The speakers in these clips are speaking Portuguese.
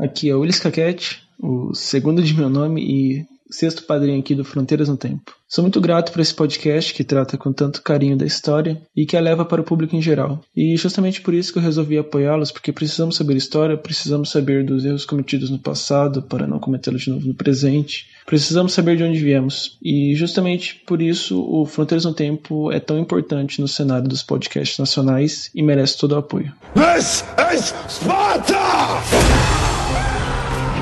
Aqui é o Willis Caquete, o segundo de meu nome e sexto padrinho aqui do Fronteiras no Tempo. Sou muito grato por esse podcast que trata com tanto carinho da história e que a leva para o público em geral. E justamente por isso que eu resolvi apoiá-los, porque precisamos saber história, precisamos saber dos erros cometidos no passado para não cometê-los de novo no presente. Precisamos saber de onde viemos. E justamente por isso o Fronteiras no Tempo é tão importante no cenário dos podcasts nacionais e merece todo o apoio. This is Sparta!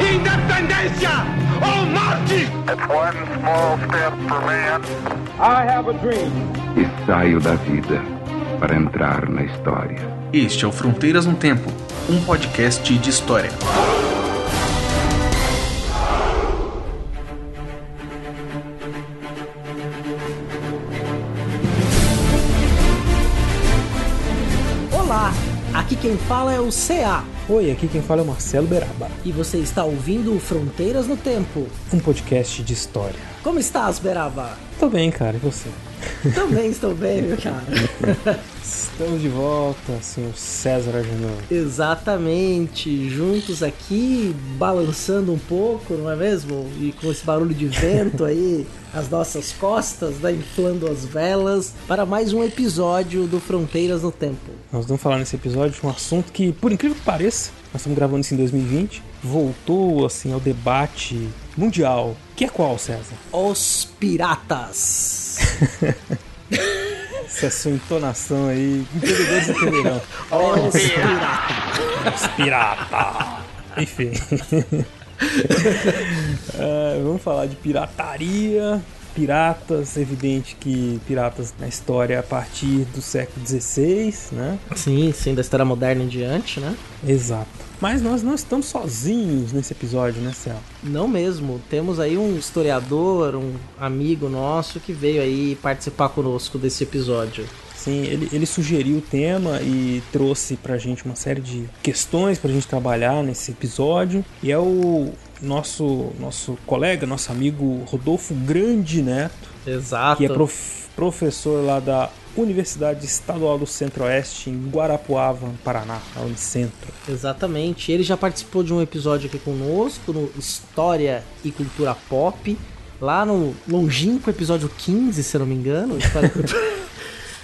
Independência ou morte! It's one small step for man. I have a dream. E saio da vida para entrar na história. Este é o Fronteiras no Tempo, um podcast de história. Aqui quem fala é o CA Oi, aqui quem fala é o Marcelo Beraba, e você está ouvindo Fronteiras no Tempo. um podcast de história. Como estás, Beraba? Tô bem, cara, e você? Também estou bem, meu cara. Estamos de volta, senhor César Agenor. Exatamente, juntos aqui, balançando um pouco, não é mesmo? E com esse barulho de vento aí, as nossas costas, né, inflando as velas, para mais um episódio do Fronteiras no Tempo. Nós vamos falar nesse episódio de um assunto que, por incrível que pareça, nós estamos gravando isso em 2020, voltou assim ao debate mundial. Que é qual, César? Os Piratas. Essa é a sua entonação aí, entendedores entenderão. Os Piratas. Os pirata! Enfim. Ah, vamos falar de pirataria. Piratas, evidente que piratas na história a partir do século XVI, né? Sim, sim, da história moderna em diante, né? Exato. Mas nós não estamos sozinhos nesse episódio, né, Céu? Não mesmo. Temos aí um historiador, um amigo nosso que veio aí participar conosco desse episódio. Sim, ele, ele sugeriu o tema e trouxe pra gente uma série de questões pra gente trabalhar nesse episódio. E é o nosso, nosso colega, nosso amigo Rodolfo Grande Neto, Exato. que é prof- professor lá da Universidade Estadual do Centro-Oeste, em Guarapuava, Paraná, a Unicentro. Exatamente. Ele já participou de um episódio aqui conosco no História e Cultura Pop. Lá no longínquo episódio 15, se eu não me engano.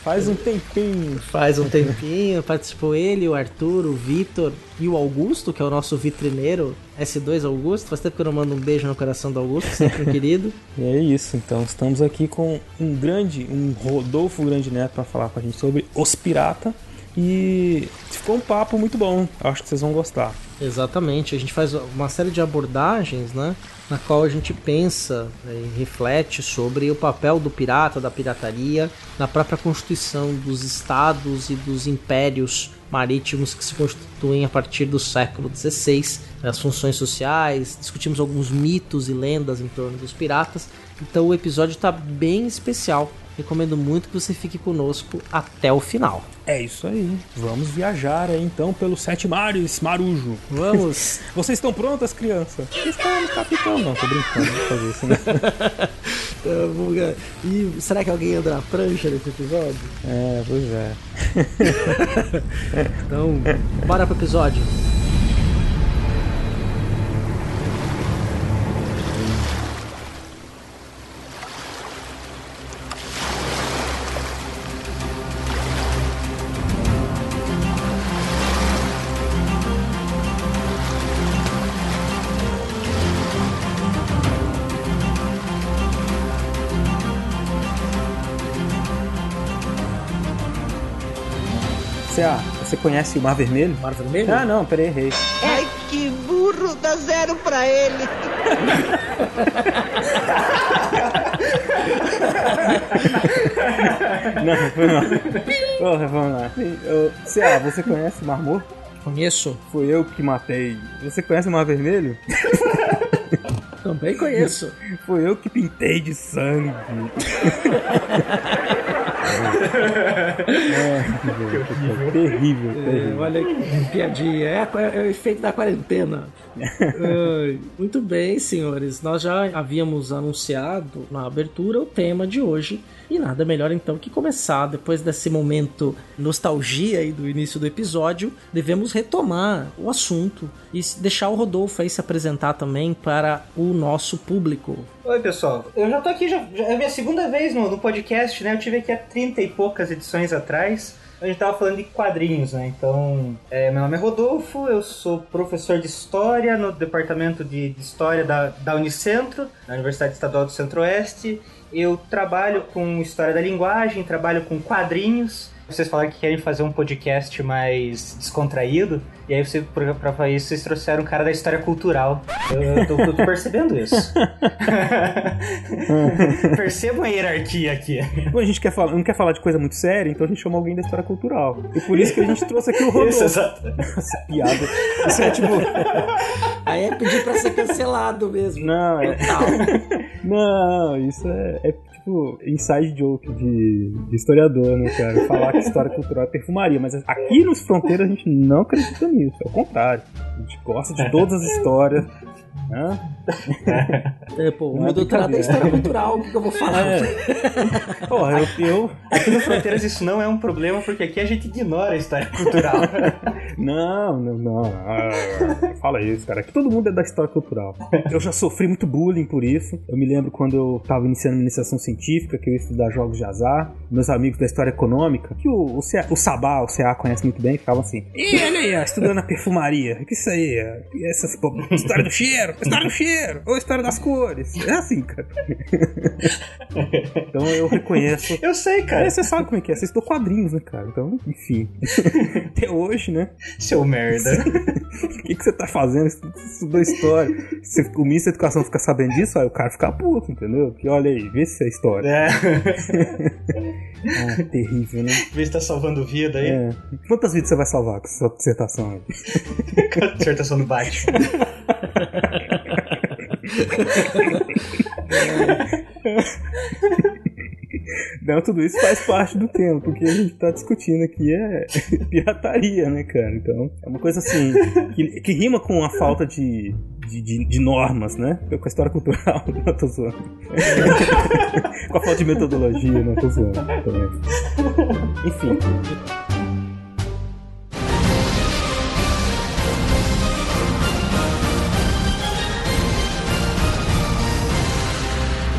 Faz um tempinho. Faz um tempinho. Participou ele, o Arthur, o Vitor e o Augusto, que é o nosso vitrineiro S2 Augusto. Faz tempo que eu não mando um beijo no coração do Augusto, sempre um querido. E é isso, então estamos aqui com um grande, um Rodolfo Grande Neto para falar com a gente sobre Os Pirata. E ficou um papo muito bom, acho que vocês vão gostar. Exatamente, a gente faz uma série de abordagens, né? Na qual a gente pensa né, e reflete sobre o papel do pirata, da pirataria, na própria constituição dos estados e dos impérios marítimos que se constituem a partir do século XVI, as funções sociais, discutimos alguns mitos e lendas em torno dos piratas. Então o episódio está bem especial. Recomendo muito que você fique conosco até o final. É isso aí, vamos viajar aí, então pelos sete mares, Marujo. Vamos! Vocês estão prontas, criança? Estamos, capitão. Não, tô brincando, não fazer isso, né? Vou- E será que alguém anda na prancha nesse episódio? É, pois é. Então, bora pro episódio. Conhece o Mar Vermelho? Mar Vermelho? Ah, não, peraí, errei. Ai, que burro, dá zero pra ele. Não, foi mal. Porra, vamos lá. Cê- você conhece o Mar Morto? Conheço. Foi eu que matei. Você conhece o Mar Vermelho? Também conheço. Foi eu que pintei de sangue. É, terrível, terrível. olha que piadinha. É, é o efeito da quarentena. Ai, Muito bem, senhores. Nós já havíamos anunciado na abertura o tema de hoje. E nada melhor então que começar, depois desse momento nostalgia aí do início do episódio, devemos retomar o assunto e deixar o Rodolfo aí se apresentar também para o nosso público. Oi, pessoal. Eu já tô aqui, já, já é a minha segunda vez no, no podcast, né? Eu tive aqui há 30 e poucas edições atrás. A gente tava falando de quadrinhos, né? Então, é, meu nome é Rodolfo, eu sou professor de História no Departamento de, de História da, da Unicentro, na Universidade Estadual do Centro-Oeste. Eu trabalho com História da Linguagem, trabalho com quadrinhos. Vocês falaram que querem fazer um podcast mais descontraído, e aí você, pra, pra isso vocês trouxeram um cara da história cultural. Eu, eu tô, eu tô percebendo isso. Percebam a hierarquia aqui. Bom, a gente quer falar, não quer falar de coisa muito séria, então a gente chama alguém da história cultural. E por isso que a gente trouxe aqui o Rodolfo. Isso, exato. Essa piada. Isso é tipo. Aí é pedir pra ser cancelado mesmo. Não, é. Não, isso é, é tipo inside joke de, de historiador, né, cara? Falar que história cultural é perfumaria. Mas aqui nos Fronteiras a gente não acredita nisso. É o contrário. A gente gosta de todas as histórias. Hã? É, pô, o meu doutorado é história cultural, o que que eu vou falar? É. Porra, eu, eu. Aqui no Fronteiras isso não é um problema, porque aqui a gente ignora a história cultural. Não, não, não. Ah, fala isso, cara. Aqui todo mundo é da história cultural. Eu já sofri muito bullying por isso. Eu me lembro quando eu tava iniciando a iniciação científica, que eu ia estudar jogos de azar. Meus amigos da história econômica, que o, o, CA o Sabá, o CA conhece muito bem, ficavam assim: Ih, olha aí, estudando a perfumaria. O que isso aí? Essas, pô, história do cheiro, história do cheiro, ou história das cores. É assim, cara. então eu reconheço. Eu sei, cara. É, você sabe como é que é, você estudou quadrinhos, né, cara? Então, enfim. Até hoje, né? Seu merda. O que, que você tá fazendo? Você estudou história. Se o ministro da Educação ficar sabendo disso, aí o cara fica puto, entendeu? Porque olha aí, vê se é história. É. Ah, terrível, né? Vê se tá salvando vida aí. É. Quantas vidas você vai salvar com sua dissertação aí? Com a dissertação do Batman. Não, tudo isso faz parte do tema, porque a gente tá discutindo aqui é pirataria, né, cara? Então, é uma coisa assim, que, que rima com a falta de, de, de- de normas, né? Com a história cultural, não tô zoando. com a falta de metodologia, não tô zoando. Enfim.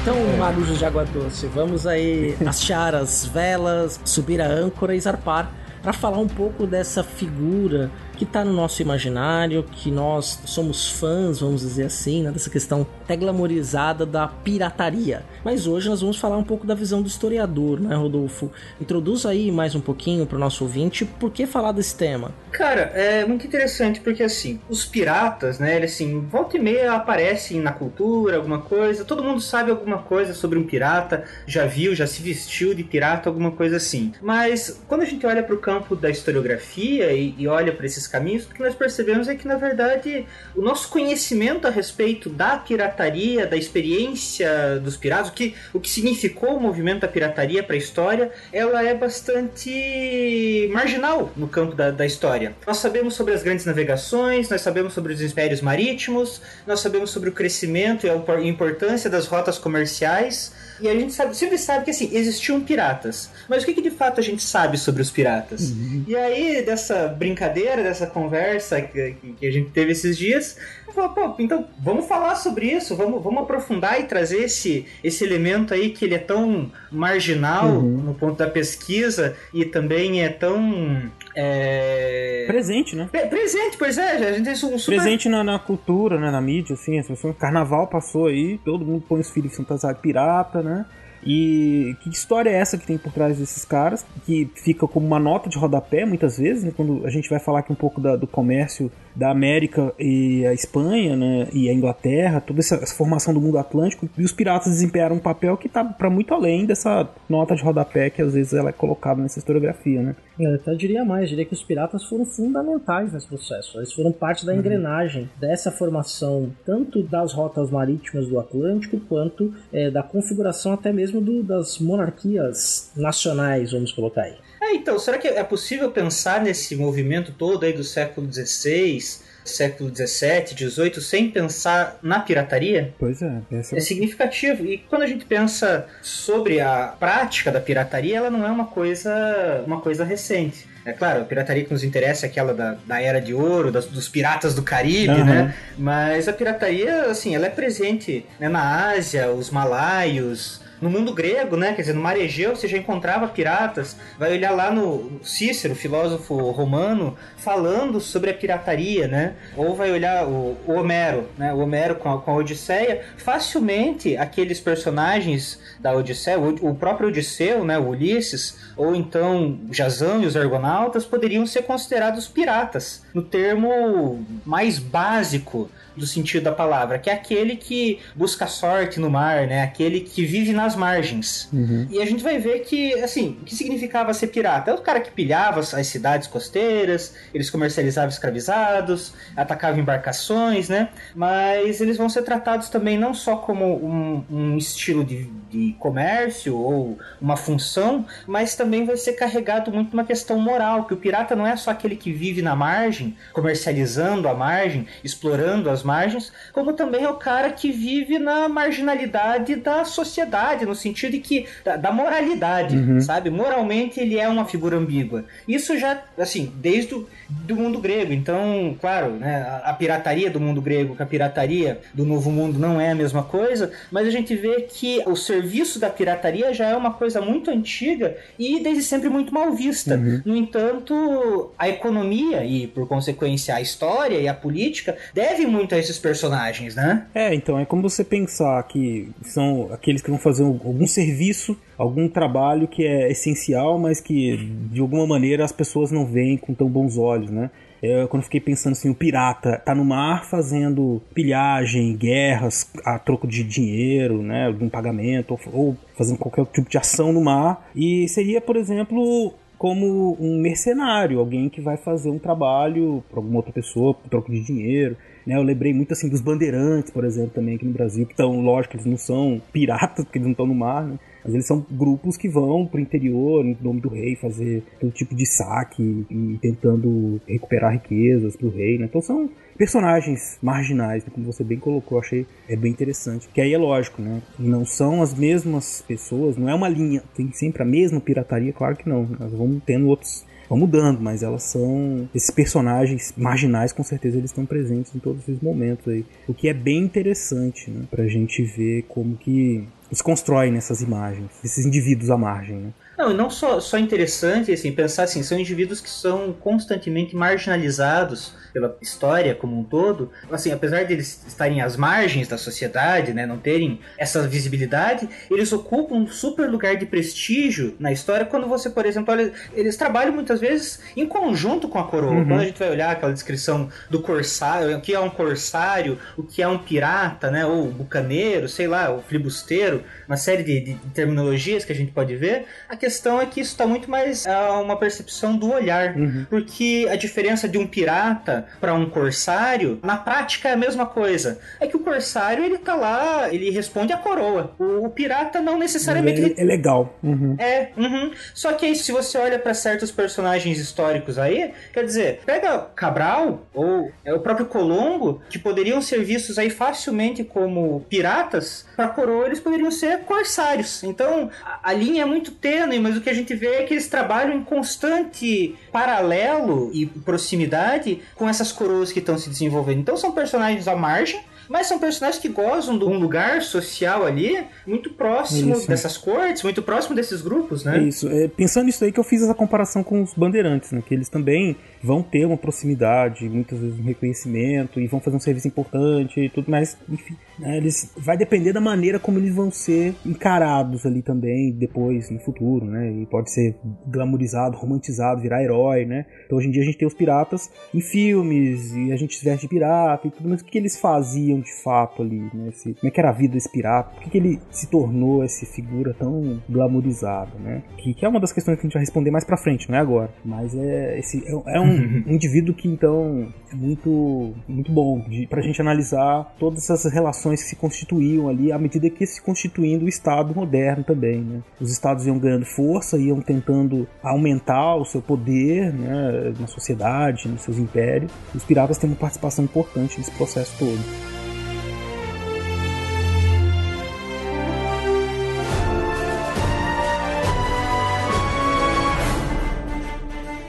Então, Marujos de Água Doce, vamos aí achar as velas, subir a âncora e zarpar para falar um pouco dessa figura que está no nosso imaginário, que nós somos fãs, vamos dizer assim, né, dessa questão até glamorizada da pirataria. Mas hoje nós vamos falar um pouco da visão do historiador, né, Rodolfo? Introduz aí mais um pouquinho para o nosso ouvinte por que falar desse tema. Cara, é muito interessante porque assim, os piratas, né, eles assim, volta e meia aparecem na cultura, alguma coisa, todo mundo sabe alguma coisa sobre um pirata, já viu, já se vestiu de pirata, alguma coisa assim. Mas quando a gente olha para o campo da historiografia e, e olha para esses caminhos, o que nós percebemos é que na verdade o nosso conhecimento a respeito da pirataria, da experiência dos piratas, o que, o que significou o movimento da pirataria para a história, ela é bastante marginal no campo da, da história. Nós sabemos sobre as grandes navegações, nós sabemos sobre os impérios marítimos, nós sabemos sobre o crescimento e a importância das rotas comerciais. E a gente sabe, sempre sabe que assim, existiam piratas. Mas o que, que de fato a gente sabe sobre os piratas? E aí, dessa brincadeira, dessa conversa que, que- a gente teve esses dias, falei, pô, então vamos falar sobre isso, vamos, vamos aprofundar e trazer esse, esse elemento aí que ele é tão marginal no ponto da pesquisa e também é tão. é, Presente, né? Pre- presente, pois é, a gente tem um super Presente na, na cultura, né? Na mídia, assim, as pessoas. Carnaval passou aí, todo mundo põe os filhos fantasiados pirata, né? E que história é essa que tem por trás desses caras? Que fica como uma nota de rodapé muitas vezes, né? Quando a gente vai falar aqui um pouco da- do comércio da América e a Espanha, né? E a Inglaterra, toda essa, essa formação do mundo atlântico. E os piratas desempenharam um papel que tá para muito além dessa nota de rodapé que às vezes ela é colocada nessa historiografia, né? Eu até diria mais, diria que os piratas foram fundamentais nesse processo. Eles foram parte da Uhum. engrenagem dessa formação, tanto das rotas marítimas do Atlântico, quanto é, da configuração até mesmo do- das monarquias nacionais, vamos colocar aí. É, então, será que é possível pensar nesse movimento todo aí do século XVI, século XVII, XVIII, sem pensar na pirataria? Pois é, essa É significativo. E quando a gente pensa sobre a prática da pirataria, ela não é uma coisa, uma coisa recente. É claro, a pirataria que nos interessa é aquela da, da Era de Ouro, das- dos piratas do Caribe, Aham. né? Mas a pirataria, assim, ela é presente né, na Ásia, os malaios, no mundo grego, né? Quer dizer, no mar Egeu você já encontrava piratas. Vai olhar lá no Cícero, filósofo romano, falando sobre a pirataria, né? Ou vai olhar o, o Homero, né? O Homero com a, com a Odisseia. Facilmente, aqueles personagens da Odisseia, o, o próprio Odisseu, né? O Ulisses, ou então Jazão e os Argonautas, poderiam ser considerados piratas, no termo mais básico do sentido da palavra, que é aquele que busca sorte no mar, né? Aquele que vive nas margens. Uhum. E a gente vai ver que, assim, o que significava ser pirata? É o cara que pilhava as cidades costeiras, eles comercializavam escravizados, atacavam embarcações, né? Mas eles vão ser tratados também não só como um, um estilo de, de comércio ou uma função, mas também vai ser carregado muito uma questão moral, que o pirata não é só aquele que vive na margem, comercializando a margem, explorando as margens, como também é o cara que vive na marginalidade da sociedade, no sentido de que da, da moralidade, Uhum. sabe? Moralmente ele é uma figura ambígua. Isso já, assim, desde o do mundo grego. Então, claro, né, a, a pirataria do mundo grego com a pirataria do novo mundo não é a mesma coisa, mas a gente vê que o serviço da pirataria já é uma coisa muito antiga e desde sempre muito mal vista. Uhum. No entanto, a economia e, por consequência, a história e a política devem muito esses personagens, né? É, então é como você pensar que são aqueles que vão fazer algum serviço, algum trabalho que é essencial, mas que de alguma maneira as pessoas não veem com tão bons olhos, né? É, quando eu fiquei pensando assim, o pirata tá no mar fazendo pilhagem, guerras a troco de dinheiro, né, de um pagamento, ou, ou fazendo qualquer tipo de ação no mar, e seria, por exemplo, como um mercenário, alguém que vai fazer um trabalho para alguma outra pessoa por troco de dinheiro. Né, eu lembrei muito assim dos bandeirantes, por exemplo, também aqui no Brasil, que estão, lógico, eles não são piratas, porque eles não estão no mar, né? Mas eles são grupos que vão pro interior, em nome do rei, fazer todo tipo de saque e tentando recuperar riquezas pro rei, né? Então são personagens marginais, né? como você bem colocou, achei é bem interessante. Que aí é lógico, né? Não são as mesmas pessoas, não é uma linha, tem sempre a mesma pirataria, claro que não. Nós vamos tendo outros vão mudando, mas elas são esses personagens marginais, com certeza eles estão presentes em todos esses momentos aí, o que é bem interessante, né, pra gente ver como que se constrói nessas imagens, esses indivíduos à margem, né? Não, e não só, só interessante, assim, pensar assim, são indivíduos que são constantemente marginalizados pela história como um todo. Assim, apesar de eles estarem às margens da sociedade, né, não terem essa visibilidade, eles ocupam um super lugar de prestígio na história quando você, por exemplo, olha, eles trabalham muitas vezes em conjunto com a coroa. Uhum. Quando a gente vai olhar aquela descrição do corsário, o que é um corsário, o que é um pirata, né, ou bucaneiro, sei lá, o flibusteiro, uma série de, de terminologias que a gente pode ver, a questão é que isso está muito mais a uma percepção do olhar. Uhum. Porque a diferença de um pirata para um corsário, na prática é a mesma coisa. É que o corsário, ele tá lá, ele responde à coroa. O, o pirata não necessariamente... É, é legal. Uhum. É, uhum. Só que aí, se você olha para certos personagens históricos aí, quer dizer, pega Cabral ou é, o próprio Colombo, que poderiam ser vistos aí facilmente como piratas, para coroa eles poderiam ser corsários. Então, a, a linha é muito tênue, mas o que a gente vê é que eles trabalham em constante paralelo e proximidade com essas coroas que estão se desenvolvendo. Então, são personagens à margem, mas são personagens que gozam de um lugar social ali muito próximo Isso. dessas cortes, muito próximo desses grupos, né? Isso. É, pensando nisso aí que eu fiz essa comparação com os bandeirantes, né? Que eles também vão ter uma proximidade, muitas vezes um reconhecimento e vão fazer um serviço importante e tudo, mas enfim, né, eles vai depender da maneira como eles vão ser encarados ali também depois no futuro, né? E pode ser glamorizado, romantizado, virar herói, né? Então hoje em dia a gente tem os piratas em filmes e a gente se veste de pirata e tudo, mas o que eles faziam de fato ali, né? Como é que era a vida desse pirata? Por que, que ele se tornou essa figura tão glamourizada, né? Que, que é uma das questões que a gente vai responder mais pra frente, não é agora. Mas é, esse, é, é um indivíduo que então é muito, muito bom de, pra gente analisar todas essas relações que se constituíam ali à medida que se constituindo o Estado moderno também, né? Os estados iam ganhando força, iam tentando aumentar o seu poder né, na sociedade, nos seus impérios. Os piratas têm uma participação importante nesse processo todo.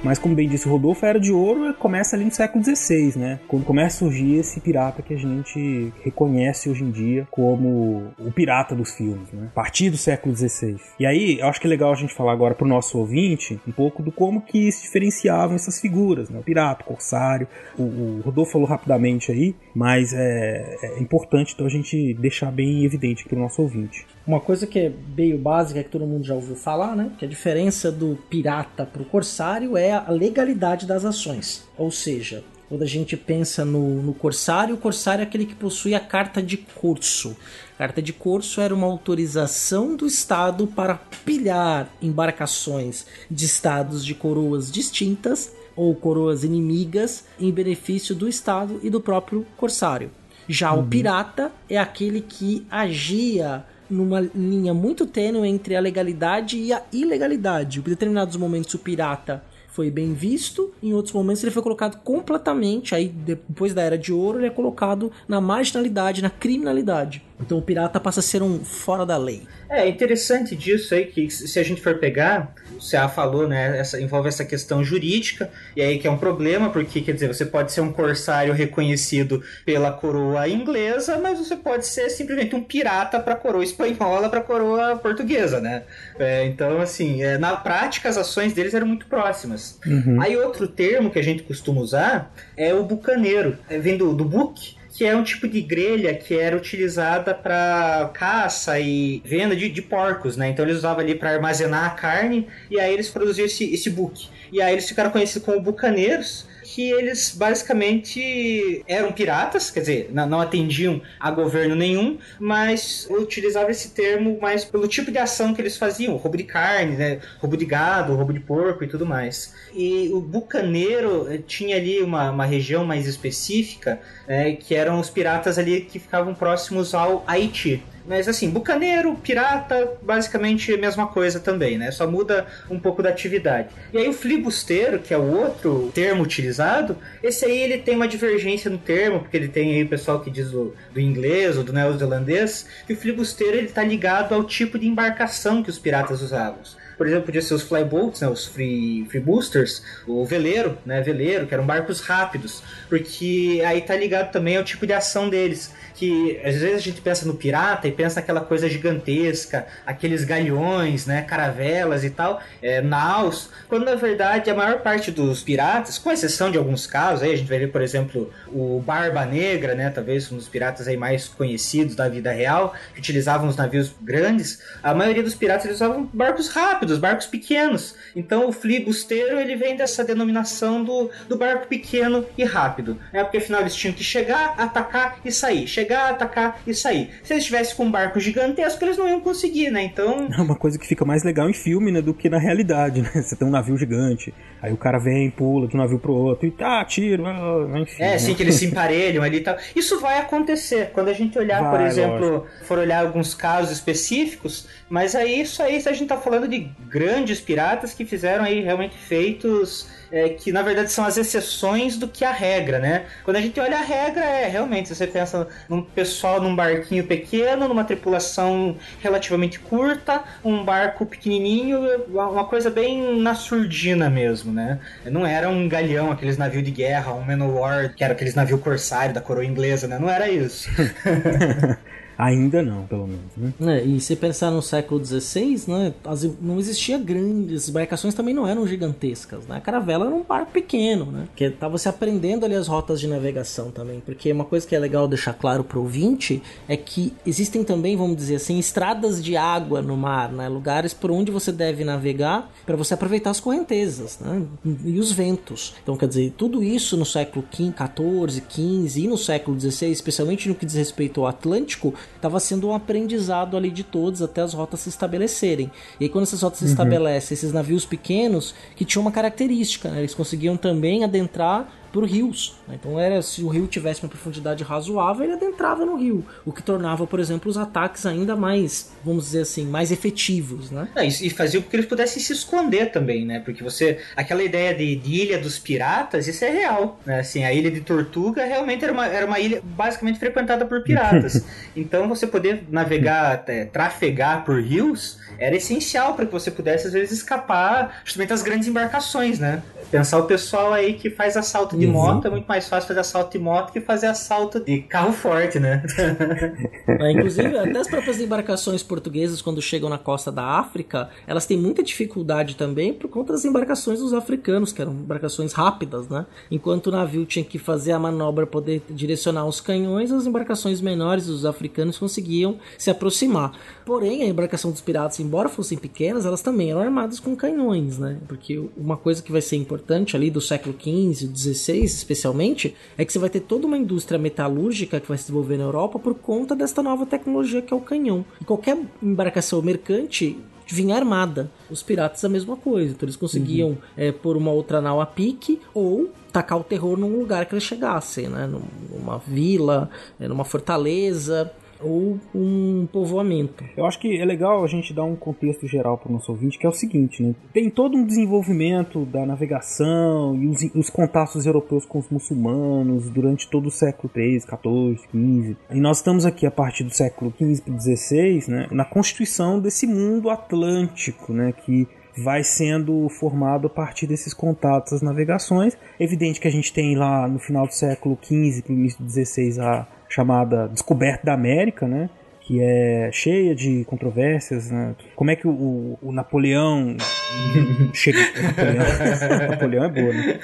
Mas como bem disse o Rodolfo, a Era de Ouro começa ali no século XVI, né? Quando começa a surgir esse pirata que a gente reconhece hoje em dia como o pirata dos filmes, né? A partir do século XVI. E aí, eu acho que é legal a gente falar agora pro nosso ouvinte um pouco do como que se diferenciavam essas figuras, né? O pirata, o corsário. O, o Rodolfo falou rapidamente aí, mas é, é importante então a gente deixar bem evidente pro nosso ouvinte. Uma coisa que é meio básica, que todo mundo já ouviu falar, né? Que a diferença do pirata pro corsário é a legalidade das ações. Ou seja, quando a gente pensa no, no corsário, o corsário é aquele que possui a carta de curso. A carta de curso era uma autorização do Estado para pilhar embarcações de estados de coroas distintas ou coroas inimigas em benefício do Estado e do próprio corsário. Já uhum. o pirata é aquele que agia numa linha muito tênue entre a legalidade e a ilegalidade. Em determinados momentos o pirata foi bem visto, em outros momentos ele foi colocado completamente, aí depois da Era de Ouro ele é colocado na marginalidade, na criminalidade. Então o pirata passa a ser um fora da lei. É interessante disso aí que se a gente for pegar, o CA falou, né, essa, envolve essa questão jurídica, e aí que é um problema, porque quer dizer, você pode ser um corsário reconhecido pela coroa inglesa, mas você pode ser simplesmente um pirata para a coroa espanhola, para a coroa portuguesa, né? É, então, assim, é, na prática as ações deles eram muito próximas. Uhum. Aí outro termo que a gente costuma usar é o bucaneiro, é, vem do, do book, que é um tipo de grelha que era utilizada para caça e venda de, de, porcos, né? Então eles usavam ali para armazenar a carne e aí eles produziam esse, esse buque. E aí eles ficaram conhecidos como bucaneiros que eles basicamente eram piratas, quer dizer, não atendiam a governo nenhum, mas utilizavam esse termo mais pelo tipo de ação que eles faziam, roubo de carne, né, roubo de gado, roubo de porco e tudo mais. E o bucaneiro eh, tinha ali uma, uma região mais específica, é, que eram os piratas ali que ficavam próximos ao Haiti. Mas assim, bucaneiro, pirata, basicamente a mesma coisa também, né? Só muda um pouco da atividade. E aí o flibusteiro, que é o outro termo utilizado, esse aí ele tem uma divergência no termo, porque ele tem aí o pessoal que diz do, inglês ou do neozelandês, que o flibusteiro ele tá ligado ao tipo de embarcação que os piratas usavam. Por exemplo, podia ser os flyboats, né, os free, free boosters, o veleiro, né, veleiro, que eram barcos rápidos, porque aí tá ligado também ao tipo de ação deles que às vezes a gente pensa no pirata e pensa naquela coisa gigantesca, aqueles galhões, né, caravelas e tal, é, naus, quando na verdade a maior parte dos piratas, com exceção de alguns casos, aí a gente vai ver, por exemplo, o Barba Negra, né, talvez um dos piratas aí mais conhecidos da vida real, que utilizavam os navios grandes, a maioria dos piratas eles usavam barcos rápidos, barcos pequenos. Então o flibusteiro ele vem dessa denominação do, do barco pequeno e rápido, né, porque afinal eles tinham que chegar, atacar e sair, chegar chegar, atacar e sair. Se eles estivessem com um barco gigantesco, eles não iam conseguir, né? Então. É uma coisa que fica mais legal em filme, né? Do que na realidade, né? Você tem um navio gigante, aí o cara vem, pula de um navio pro outro e tá, tiro, ah, enfim. É, assim, que eles se emparelham ali e tal. Isso vai acontecer. Quando a gente olhar, vai, por exemplo, lógico. for olhar alguns casos específicos, mas aí isso aí a gente tá falando de grandes piratas que fizeram aí realmente feitos é, que na verdade são as exceções do que a regra, né? Quando a gente olha a regra, é realmente, você pensa num pessoal num barquinho pequeno, numa tripulação relativamente curta, um barco pequenininho, uma coisa bem na surdina mesmo, né? Não era um galhão, aqueles navios de guerra, um Manowar, que era aqueles navios corsário da coroa inglesa, né? Não era isso. Ainda não, pelo menos. Né? É, e se pensar no século XVI, né, as, não existia grandes, as embarcações também não eram gigantescas. Né? A caravela era um barco pequeno, né? Que estava se aprendendo ali as rotas de navegação também. Porque uma coisa que é legal deixar claro para o ouvinte é que existem também, vamos dizer assim, estradas de água no mar, né? lugares por onde você deve navegar para você aproveitar as correntezas né? e os ventos. Então, quer dizer, tudo isso no século XIV, XV e no século XVI, especialmente no que diz respeito ao Atlântico, estava sendo um aprendizado ali de todos até as rotas se estabelecerem. E aí, quando essas rotas uhum. se estabelecem, esses navios pequenos que tinham uma característica, né? eles conseguiam também adentrar por rios. Né? Então era se o rio tivesse uma profundidade razoável, ele adentrava no rio, o que tornava, por exemplo, os ataques ainda mais, vamos dizer assim, mais efetivos, né? É, e fazia com que eles pudessem se esconder também, né? Porque você, aquela ideia de, de, ilha dos piratas, isso é real, né? Assim, a ilha de Tortuga realmente era uma, era uma ilha basicamente frequentada por piratas. então você poder navegar, é, trafegar por rios era essencial para que você pudesse às vezes escapar justamente das grandes embarcações, né? Pensar o pessoal aí que faz assalto de moto é muito mais fácil fazer assalto de moto que fazer assalto de carro forte, né? É, inclusive, até as próprias embarcações portuguesas, quando chegam na costa da África, elas têm muita dificuldade também por conta das embarcações dos africanos, que eram embarcações rápidas, né? Enquanto o navio tinha que fazer a manobra, poder direcionar os canhões, as embarcações menores dos africanos conseguiam se aproximar. Porém, a embarcação dos piratas, embora fossem pequenas, elas também eram armadas com canhões, né? Porque uma coisa que vai ser importante ali do século XV, XVI, especialmente, é que você vai ter toda uma indústria metalúrgica que vai se desenvolver na Europa por conta desta nova tecnologia que é o canhão. E qualquer embarcação mercante vinha armada. Os piratas a mesma coisa. Então eles conseguiam uhum. é, pôr uma outra nau a pique ou tacar o terror num lugar que eles chegassem, né? Numa vila, é, numa fortaleza ou um povoamento. Eu acho que é legal a gente dar um contexto geral para o nosso ouvinte, que é o seguinte, né? Tem todo um desenvolvimento da navegação e os, os contatos europeus com os muçulmanos durante todo o século 13, 14, 15. E nós estamos aqui a partir do século 15 para 16, né, na constituição desse mundo atlântico, né, que vai sendo formado a partir desses contatos, as navegações. É evidente que a gente tem lá no final do século XV início do XVI a chamada Descoberta da América, né? que é cheia de controvérsias. Né? Como é que o, o Napoleão chega. Napoleão, Napoleão é boa, né?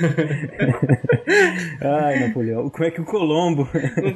Ai, Napoleão. Como é que o Colombo.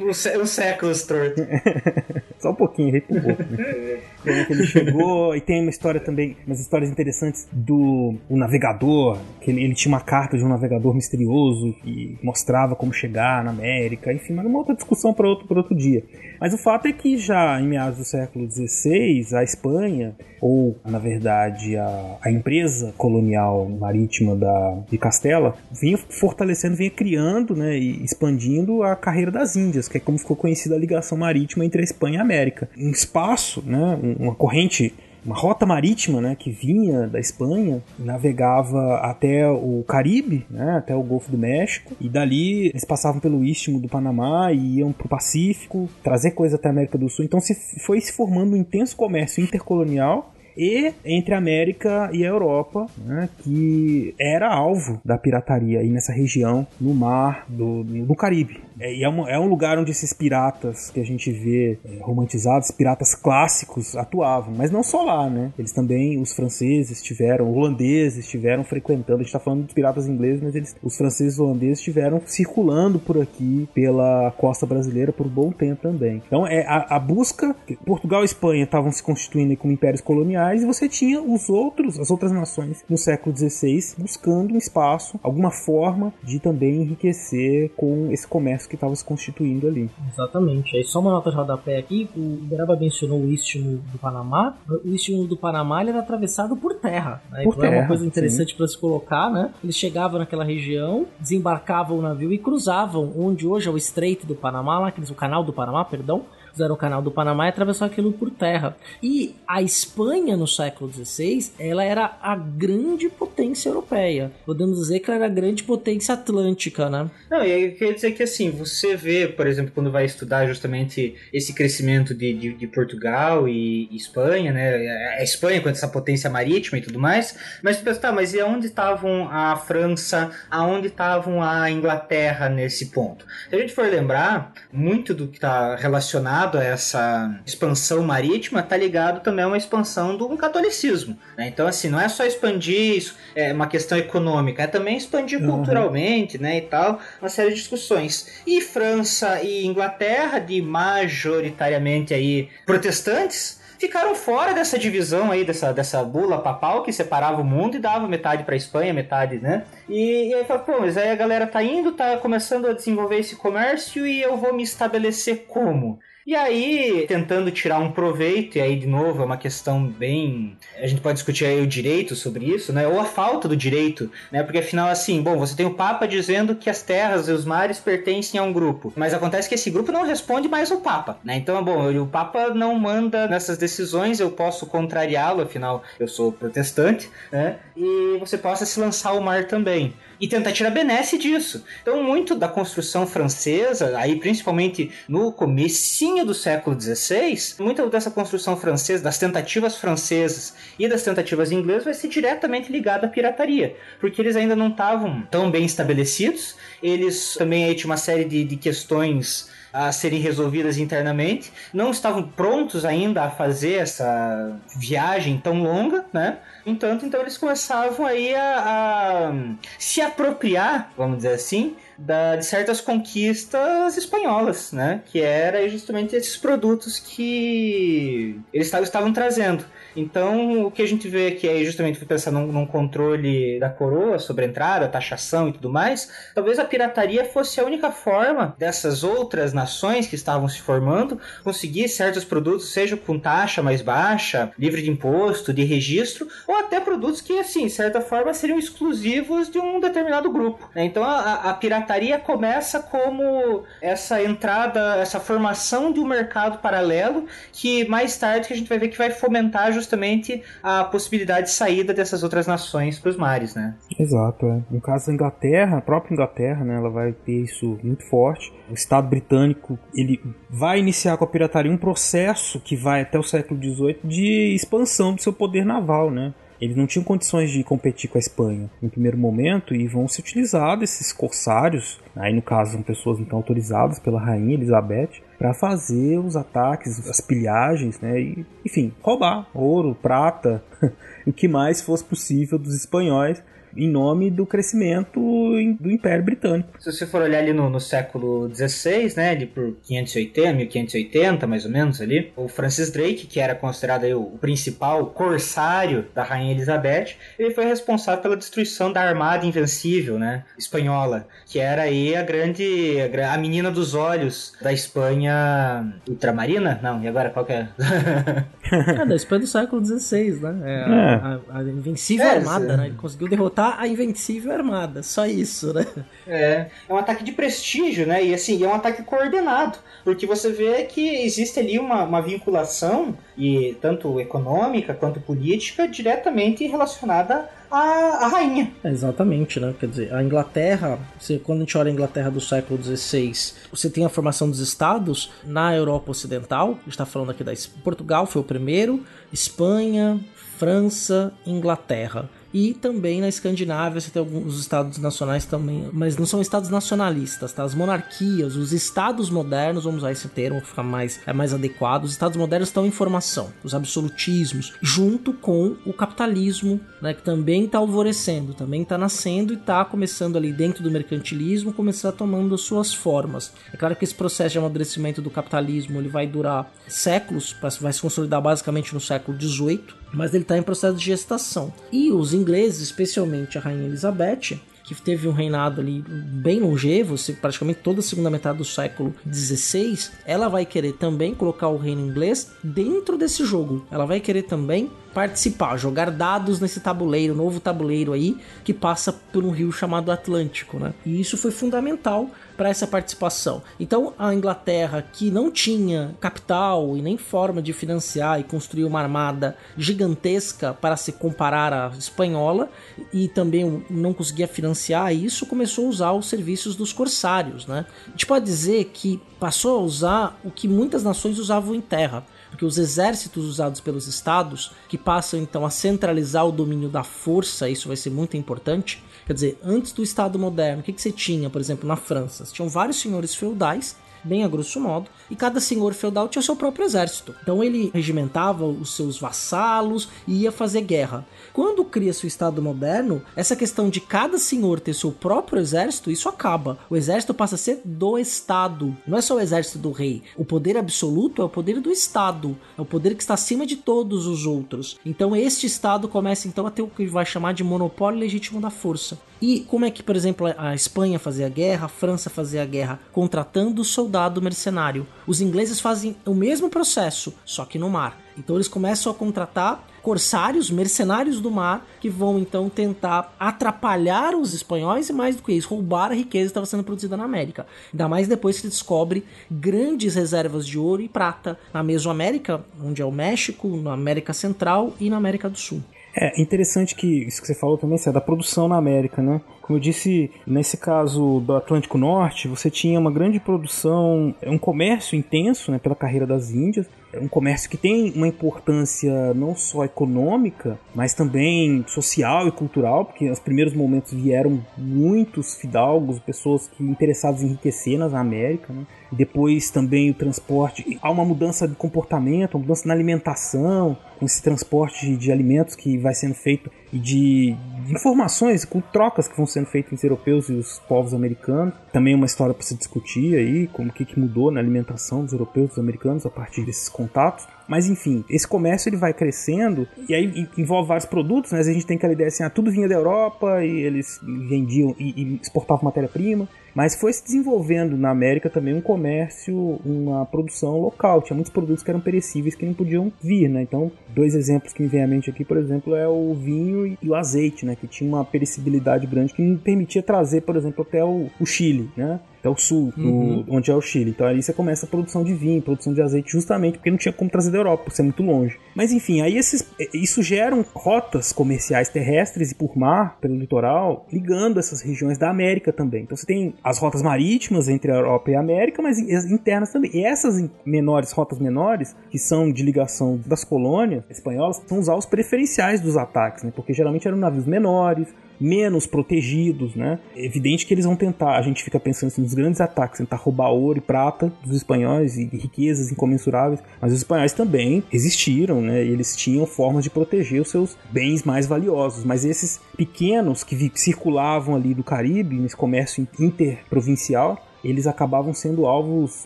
Os séculos torto. Só um pouquinho, rei por pouco. Né? Como que ele chegou. E tem uma história também, umas histórias interessantes do o navegador, que ele, ele tinha uma carta de um navegador misterioso que mostrava como chegar na América. Enfim, mas uma outra discussão para outro, outro dia. Mas o fato é que já em meados do século XVI, a Espanha, ou na verdade a, a empresa colonial marítima da, de Castela, vinha fortalecendo, vinha criando né, e expandindo a carreira das Índias, que é como ficou conhecida a ligação marítima entre a Espanha e a América. Um espaço, né, uma corrente uma rota marítima né, que vinha da Espanha, navegava até o Caribe, né, até o Golfo do México, e dali eles passavam pelo Istmo do Panamá e iam para o Pacífico, trazer coisa até a América do Sul. Então se foi se formando um intenso comércio intercolonial e entre a América e a Europa, né, que era alvo da pirataria aí nessa região, no mar do, do Caribe. É, é, uma, é, um lugar onde esses piratas que a gente vê é, romantizados, piratas clássicos, atuavam. Mas não só lá, né? Eles também, os franceses tiveram, holandeses estiveram frequentando. A gente está falando dos piratas ingleses, mas eles, os franceses e holandeses estiveram circulando por aqui, pela costa brasileira, por um bom tempo também. Então, é a, a busca. Portugal e Espanha estavam se constituindo como impérios coloniais e você tinha os outros, as outras nações no século XVI buscando um espaço, alguma forma de também enriquecer com esse comércio que estava se constituindo ali. Exatamente. Aí só uma nota de rodapé aqui, o Beraba mencionou o istmo do Panamá. O istmo do Panamá era atravessado por terra. Né? Por então terra, é uma coisa interessante para se colocar, né? Eles chegavam naquela região, desembarcavam o navio e cruzavam onde hoje é o Estreito do Panamá, lá, o canal do Panamá, perdão, fizeram o canal do Panamá e atravessou aquilo por terra. E a Espanha, no século XVI, ela era a grande potência europeia. Podemos dizer que ela era a grande potência atlântica, né? Não, e aí quer dizer que assim, você vê, por exemplo, quando vai estudar justamente esse crescimento de, de, de Portugal e, Espanha, né? A Espanha com essa potência marítima e tudo mais, mas pensa, tá, mas e aonde estavam a França, aonde estavam a Inglaterra nesse ponto? Se a gente for lembrar, muito do que está relacionado ligado a essa expansão marítima, está ligado também a uma expansão do catolicismo. Né? Então, assim, não é só expandir isso, é uma questão econômica, é também expandir uhum. culturalmente, né, e tal, uma série de discussões. E França e Inglaterra, de majoritariamente aí protestantes, ficaram fora dessa divisão aí, dessa, dessa bula papal que separava o mundo e dava metade para Espanha, metade, né? E, e aí fala, pô, mas aí a galera tá indo, tá começando a desenvolver esse comércio e eu vou me estabelecer como? E aí, tentando tirar um proveito, e aí de novo é uma questão bem. A gente pode discutir aí o direito sobre isso, né? Ou a falta do direito, né? Porque afinal, assim, bom, você tem o Papa dizendo que as terras e os mares pertencem a um grupo. Mas acontece que esse grupo não responde mais ao Papa, né? Então, bom, o Papa não manda nessas decisões, eu posso contrariá-lo, afinal, eu sou protestante, né? E você possa se lançar ao mar também e tentar tirar benesse disso. Então, muito da construção francesa, aí principalmente no comecinho do século XVI, muita dessa construção francesa, das tentativas francesas e das tentativas inglesas vai ser diretamente ligada à pirataria, porque eles ainda não estavam tão bem estabelecidos, eles também aí tinham uma série de, de questões a serem resolvidas internamente, não estavam prontos ainda a fazer essa viagem tão longa, né? Entanto, então eles começavam aí a, a se apropriar, vamos dizer assim, da, de certas conquistas espanholas, né? Que era justamente esses produtos que eles estavam trazendo. Então, o que a gente vê aqui é justamente pensar num, num, controle da coroa sobre a entrada, taxação e tudo mais. Talvez a pirataria fosse a única forma dessas outras nações que estavam se formando conseguir certos produtos, seja com taxa mais baixa, livre de imposto, de registro, ou até produtos que, assim, de certa forma, seriam exclusivos de um determinado grupo. Né? Então, a, a pirataria começa como essa entrada, essa formação de um mercado paralelo que mais tarde a gente vai ver que vai fomentar justamente justamente a possibilidade de saída dessas outras nações para os mares, né? Exato, é. No caso da Inglaterra, a própria Inglaterra, né, ela vai ter isso muito forte. O Estado britânico, ele vai iniciar com a pirataria um processo que vai até o século XVIII de expansão do seu poder naval, né? Eles não tinham condições de competir com a Espanha no primeiro momento e vão se utilizar desses corsários, aí no caso são pessoas então autorizadas pela rainha Elizabeth, para fazer os ataques, as pilhagens, né? E, enfim, roubar ouro, prata, o que mais fosse possível dos espanhóis em nome do crescimento do Império Britânico. Se você for olhar ali no, no século XVI, né, ali por 580, 1580 mais ou menos ali, o Francis Drake, que era considerado aí, o principal corsário da Rainha Elizabeth, ele foi responsável pela destruição da Armada Invencível, né, espanhola, que era aí a grande, a menina dos olhos da Espanha ultramarina? Não, e agora qual que é? é da Espanha do século XVI, né, é, é. A, a, Invencível é, Armada, né, ele conseguiu derrotar a Invencível Armada. Só isso, né? É. É um ataque de prestígio, né? E assim, é um ataque coordenado. Porque você vê que existe ali uma, uma vinculação, e tanto econômica quanto política, diretamente relacionada à, rainha. Exatamente, né? Quer dizer, a Inglaterra, você, quando a gente olha a Inglaterra do século XVI, você tem a formação dos estados na Europa Ocidental, a gente está falando aqui da Portugal foi o primeiro, Espanha, França, Inglaterra. E também na Escandinávia você tem alguns estados nacionais também, mas não são estados nacionalistas, tá? As monarquias, os estados modernos, vamos usar esse termo, ficar mais, é mais adequado. Os estados modernos estão em formação, os absolutismos, junto com o capitalismo, né, que também está alvorecendo, também está nascendo e está começando ali dentro do mercantilismo, começar tomando as suas formas. É claro que esse processo de amadurecimento do capitalismo ele vai durar séculos, vai se consolidar basicamente no século XVIII, mas ele está em processo de gestação. E os ingleses, especialmente a rainha Elizabeth, que teve um reinado ali bem longevo, praticamente toda a segunda metade do século XVI, ela vai querer também colocar o reino inglês dentro desse jogo. Ela vai querer também participar, jogar dados nesse tabuleiro, novo tabuleiro aí, que passa por um rio chamado Atlântico, né? E isso foi fundamental para essa participação. Então, a Inglaterra, que não tinha capital e nem forma de financiar e construir uma armada gigantesca para se comparar à espanhola, e também não conseguia financiar isso, começou a usar os serviços dos corsários, né? A gente pode dizer que passou a usar o que muitas nações usavam em terra porque os exércitos usados pelos estados, que passam então a centralizar o domínio da força, isso vai ser muito importante. Quer dizer, antes do Estado moderno, o que, que você tinha, por exemplo, na França? Você tinham vários senhores feudais bem a grosso modo, e cada senhor feudal tinha seu próprio exército. Então ele regimentava os seus vassalos e ia fazer guerra. Quando cria-se o Estado moderno, essa questão de cada senhor ter seu próprio exército, isso acaba. O exército passa a ser do Estado. Não é só o exército do rei. O poder absoluto é o poder do Estado. É o poder que está acima de todos os outros. Então este Estado começa então a ter o que vai chamar de monopólio legítimo da força. E como é que, por exemplo, a Espanha fazia a guerra, a França fazia a guerra? Contratando soldado mercenário. Os ingleses fazem o mesmo processo, só que no mar. Então eles começam a contratar corsários, mercenários do mar, que vão então tentar atrapalhar os espanhóis e mais do que isso, roubar a riqueza que estava sendo produzida na América. Ainda mais depois que descobre grandes reservas de ouro e prata na Mesoamérica, onde é o México, na América Central e na América do Sul. É interessante que isso que você falou também, é da produção na América, né? Como eu disse, nesse caso do Atlântico Norte, você tinha uma grande produção, um comércio intenso né, pela carreira das Índias, é um comércio que tem uma importância não só econômica, mas também social e cultural, porque nos primeiros momentos vieram muitos fidalgos, pessoas que interessadas em enriquecer na América, né? depois também o transporte, há uma mudança de comportamento, uma mudança na alimentação, com esse transporte de alimentos que vai sendo feito e de, informações, com trocas que vão sendo feitas entre os europeus e os povos americanos. Também uma história para se discutir aí, como que, que mudou na alimentação dos europeus e dos americanos a partir desses contatos. Mas enfim, esse comércio ele vai crescendo e aí envolve vários produtos, né? A gente tem aquela ideia assim, ah, tudo vinha da Europa e eles vendiam e, e exportavam matéria-prima. Mas foi se desenvolvendo na América também um comércio, uma produção local. Tinha muitos produtos que eram perecíveis que não podiam vir, né? Então, dois exemplos que me vêm à mente aqui, por exemplo, é o vinho e o azeite, né? Que tinha uma perecibilidade grande que não permitia trazer, por exemplo, até o, o Chile, né? É o sul, uhum. onde é o Chile. Então aí você começa a produção de vinho, produção de azeite, justamente porque não tinha como trazer da Europa, por ser muito longe. Mas enfim, aí esses, isso geram rotas comerciais terrestres e por mar, pelo litoral, ligando essas regiões da América também. Então você tem as rotas marítimas entre a Europa e a América, mas internas também. E essas menores, rotas menores, que são de ligação das colônias espanholas, são os alvos preferenciais dos ataques, né? Porque geralmente eram navios menores, menos protegidos, né? É evidente que eles vão tentar, a gente fica pensando assim, nos grandes ataques, tentar roubar ouro e prata dos espanhóis e riquezas incomensuráveis, mas os espanhóis também existiram, né? E eles tinham formas de proteger os seus bens mais valiosos, mas esses pequenos que circulavam ali do Caribe, nesse comércio interprovincial, eles acabavam sendo alvos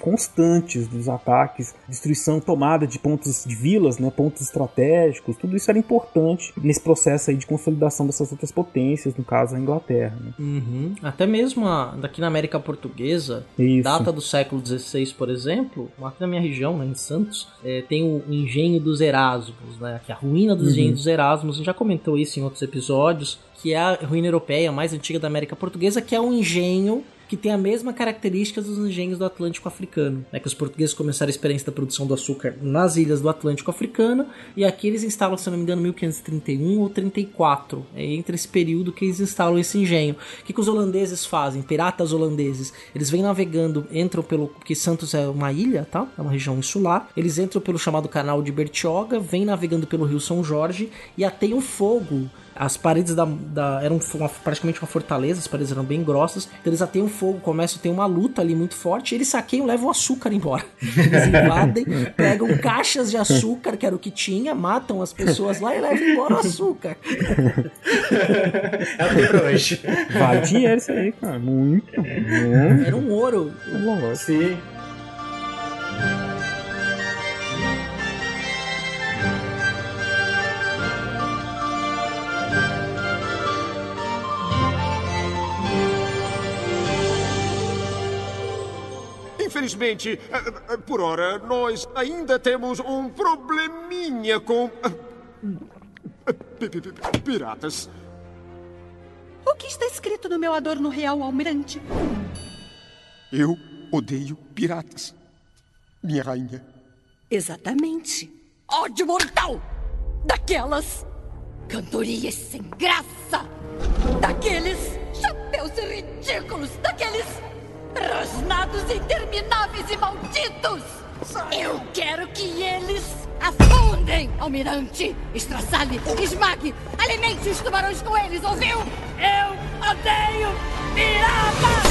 constantes dos ataques, destruição, tomada de pontos de vilas, né, pontos estratégicos, tudo isso era importante nesse processo aí de consolidação dessas outras potências, no caso a Inglaterra. Né? Uhum. Até mesmo a, daqui na América Portuguesa, isso. data do século XVI, por exemplo, aqui na minha região, né, em Santos, é, tem o engenho dos Erasmos, né, que é a ruína dos uhum. engenhos dos Erasmos, a gente já comentou isso em outros episódios, que é a ruína europeia mais antiga da América Portuguesa, que é um engenho que tem a mesma característica dos engenhos do Atlântico Africano. É que os portugueses começaram a experiência da produção do açúcar nas ilhas do Atlântico Africano e aqui eles instalam, se não me engano, 1531 ou 34. É entre esse período que eles instalam esse engenho. O que, que os holandeses fazem? Piratas holandeses. Eles vêm navegando, entram pelo. Porque Santos é uma ilha, tá? É uma região insular. Eles entram pelo chamado canal de Bertioga, vêm navegando pelo rio São Jorge e ateiam fogo as paredes da, da eram uma, praticamente uma fortaleza, as paredes eram bem grossas. Então eles ateiam fogo, começam a ter uma luta ali muito forte. E eles saqueiam, levam o açúcar embora. Eles invadem, pegam caixas de açúcar, que era o que tinha, matam as pessoas lá e levam embora o açúcar. é hoje. Vale dinheiro isso aí, cara. Muito. Era um ouro. Sim. Infelizmente, eh, eh, por hora, nós ainda temos um probleminha com. Eh, piratas. O que está escrito no meu adorno real, almirante? Eu odeio piratas. Minha rainha. Exatamente. Ódio mortal! Daquelas cantorias sem graça! Daqueles chapéus ridículos! Daqueles Rosnados intermináveis e malditos! Eu quero que eles afundem, almirante! Estraçalhe, esmague, alimente os tubarões com eles, ouviu? Eu odeio piratas!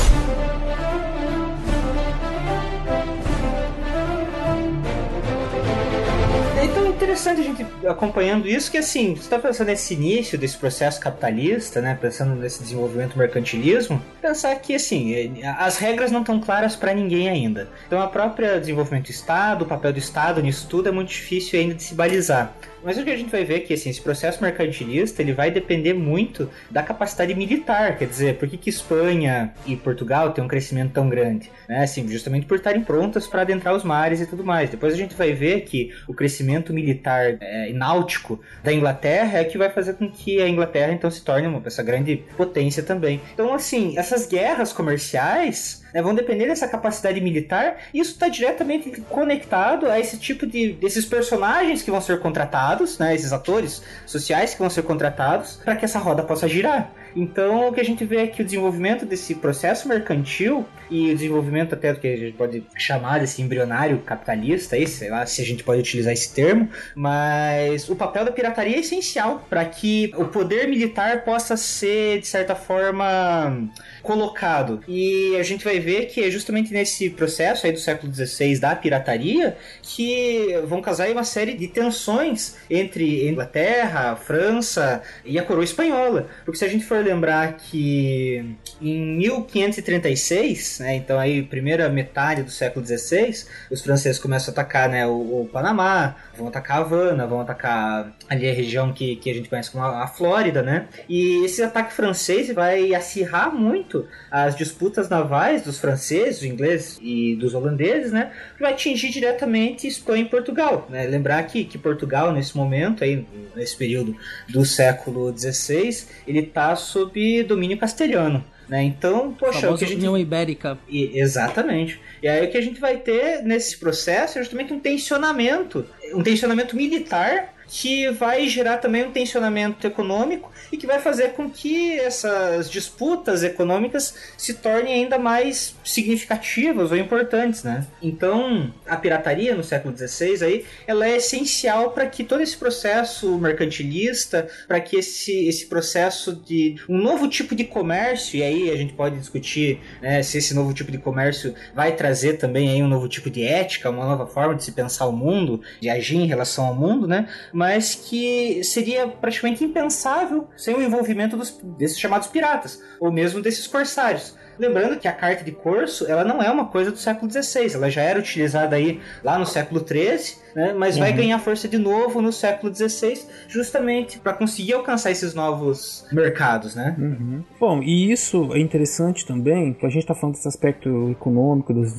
Interessante a gente acompanhando isso, que assim, você está pensando nesse início desse processo capitalista, né? Pensando nesse desenvolvimento mercantilismo, pensar que assim, as regras não estão claras para ninguém ainda. Então a própria desenvolvimento do Estado, o papel do Estado nisso tudo é muito difícil ainda de se balizar. Mas o que a gente vai ver é que assim, esse processo mercantilista ele vai depender muito da capacidade militar. Quer dizer, por que, que Espanha e Portugal têm um crescimento tão grande? Né? Assim, justamente por estarem prontas para adentrar os mares e tudo mais. Depois a gente vai ver que o crescimento militar é, náutico da Inglaterra é que vai fazer com que a Inglaterra então se torne uma, essa grande potência também. Então, assim, essas guerras comerciais né, vão depender dessa capacidade militar. E isso está diretamente conectado a esse tipo de desses personagens que vão ser contratados, né, esses atores sociais que vão ser contratados para que essa roda possa girar. Então, o que a gente vê é que o desenvolvimento desse processo mercantil e o desenvolvimento até do que a gente pode chamar desse embrionário capitalista, aí, sei lá se a gente pode utilizar esse termo, mas o papel da pirataria é essencial para que o poder militar possa ser, de certa forma, colocado. E a gente vai ver que é justamente nesse processo aí do século XVI da pirataria que vão casar uma série de tensões entre Inglaterra, França e a coroa espanhola. Porque se a gente for lembrar que em 1536, né, então aí primeira metade do século XVI, os franceses começam a atacar né, o, o Panamá, vão atacar a Havana, vão atacar ali a região que, que a gente conhece como a, Flórida, né? E esse ataque francês vai acirrar muito as disputas navais dos franceses, dos ingleses e dos holandeses, né? Vai atingir diretamente Espanha e Portugal, né? Lembrar que, que Portugal nesse momento aí nesse período do século XVI, ele está sob domínio castelhano. Né? Então, poxa, o que a gente... União Ibérica. E, exatamente. E aí o que a gente vai ter nesse processo é justamente um tensionamento, um tensionamento militar que vai gerar também um tensionamento econômico e que vai fazer com que essas disputas econômicas se tornem ainda mais significativas ou importantes, né? Então, a pirataria no século XVI aí, ela é essencial para que todo esse processo mercantilista, para que esse, esse processo de um novo tipo de comércio, e aí a gente pode discutir né, se esse novo tipo de comércio vai trazer também aí um novo tipo de ética, uma nova forma de se pensar o mundo, de agir em relação ao mundo, né? Mas que seria praticamente impensável sem o envolvimento dos, desses chamados piratas, ou mesmo desses corsários. Lembrando que a carta de corso, ela não é uma coisa do século XVI, ela já era utilizada aí lá no século XIII, né, mas uhum. vai ganhar força de novo no século XVI, justamente para conseguir alcançar esses novos mercados, né? Uhum. Bom, e isso é interessante também, que a gente está falando desse aspecto econômico, das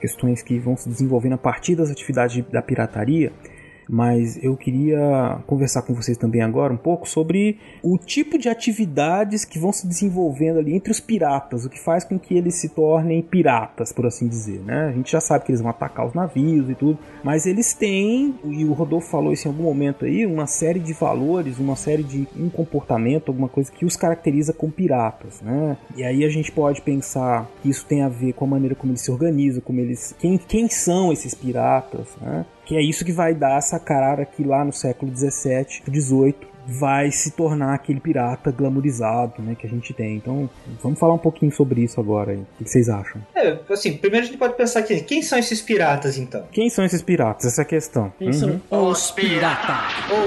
questões que vão se desenvolvendo a partir das atividades da pirataria, mas eu queria conversar com vocês também agora um pouco sobre o tipo de atividades que vão se desenvolvendo ali entre os piratas, o que faz com que eles se tornem piratas, por assim dizer, né? A gente já sabe que eles vão atacar os navios e tudo, mas eles têm, e o Rodolfo falou isso em algum momento aí, uma série de valores, uma série de um comportamento, alguma coisa que os caracteriza como piratas, né? E aí a gente pode pensar que isso tem a ver com a maneira como eles se organizam, como eles, quem, quem são esses piratas, né? Que é isso que vai dar essa cara que lá no século 17, 18 vai se tornar aquele pirata glamourizado, né, que a gente tem. Então, vamos falar um pouquinho sobre isso agora. Aí. O que vocês acham? É, assim, primeiro a gente pode pensar aqui, quem são esses piratas, então? Quem são esses piratas? Essa é a questão. Quem uhum. são os piratas?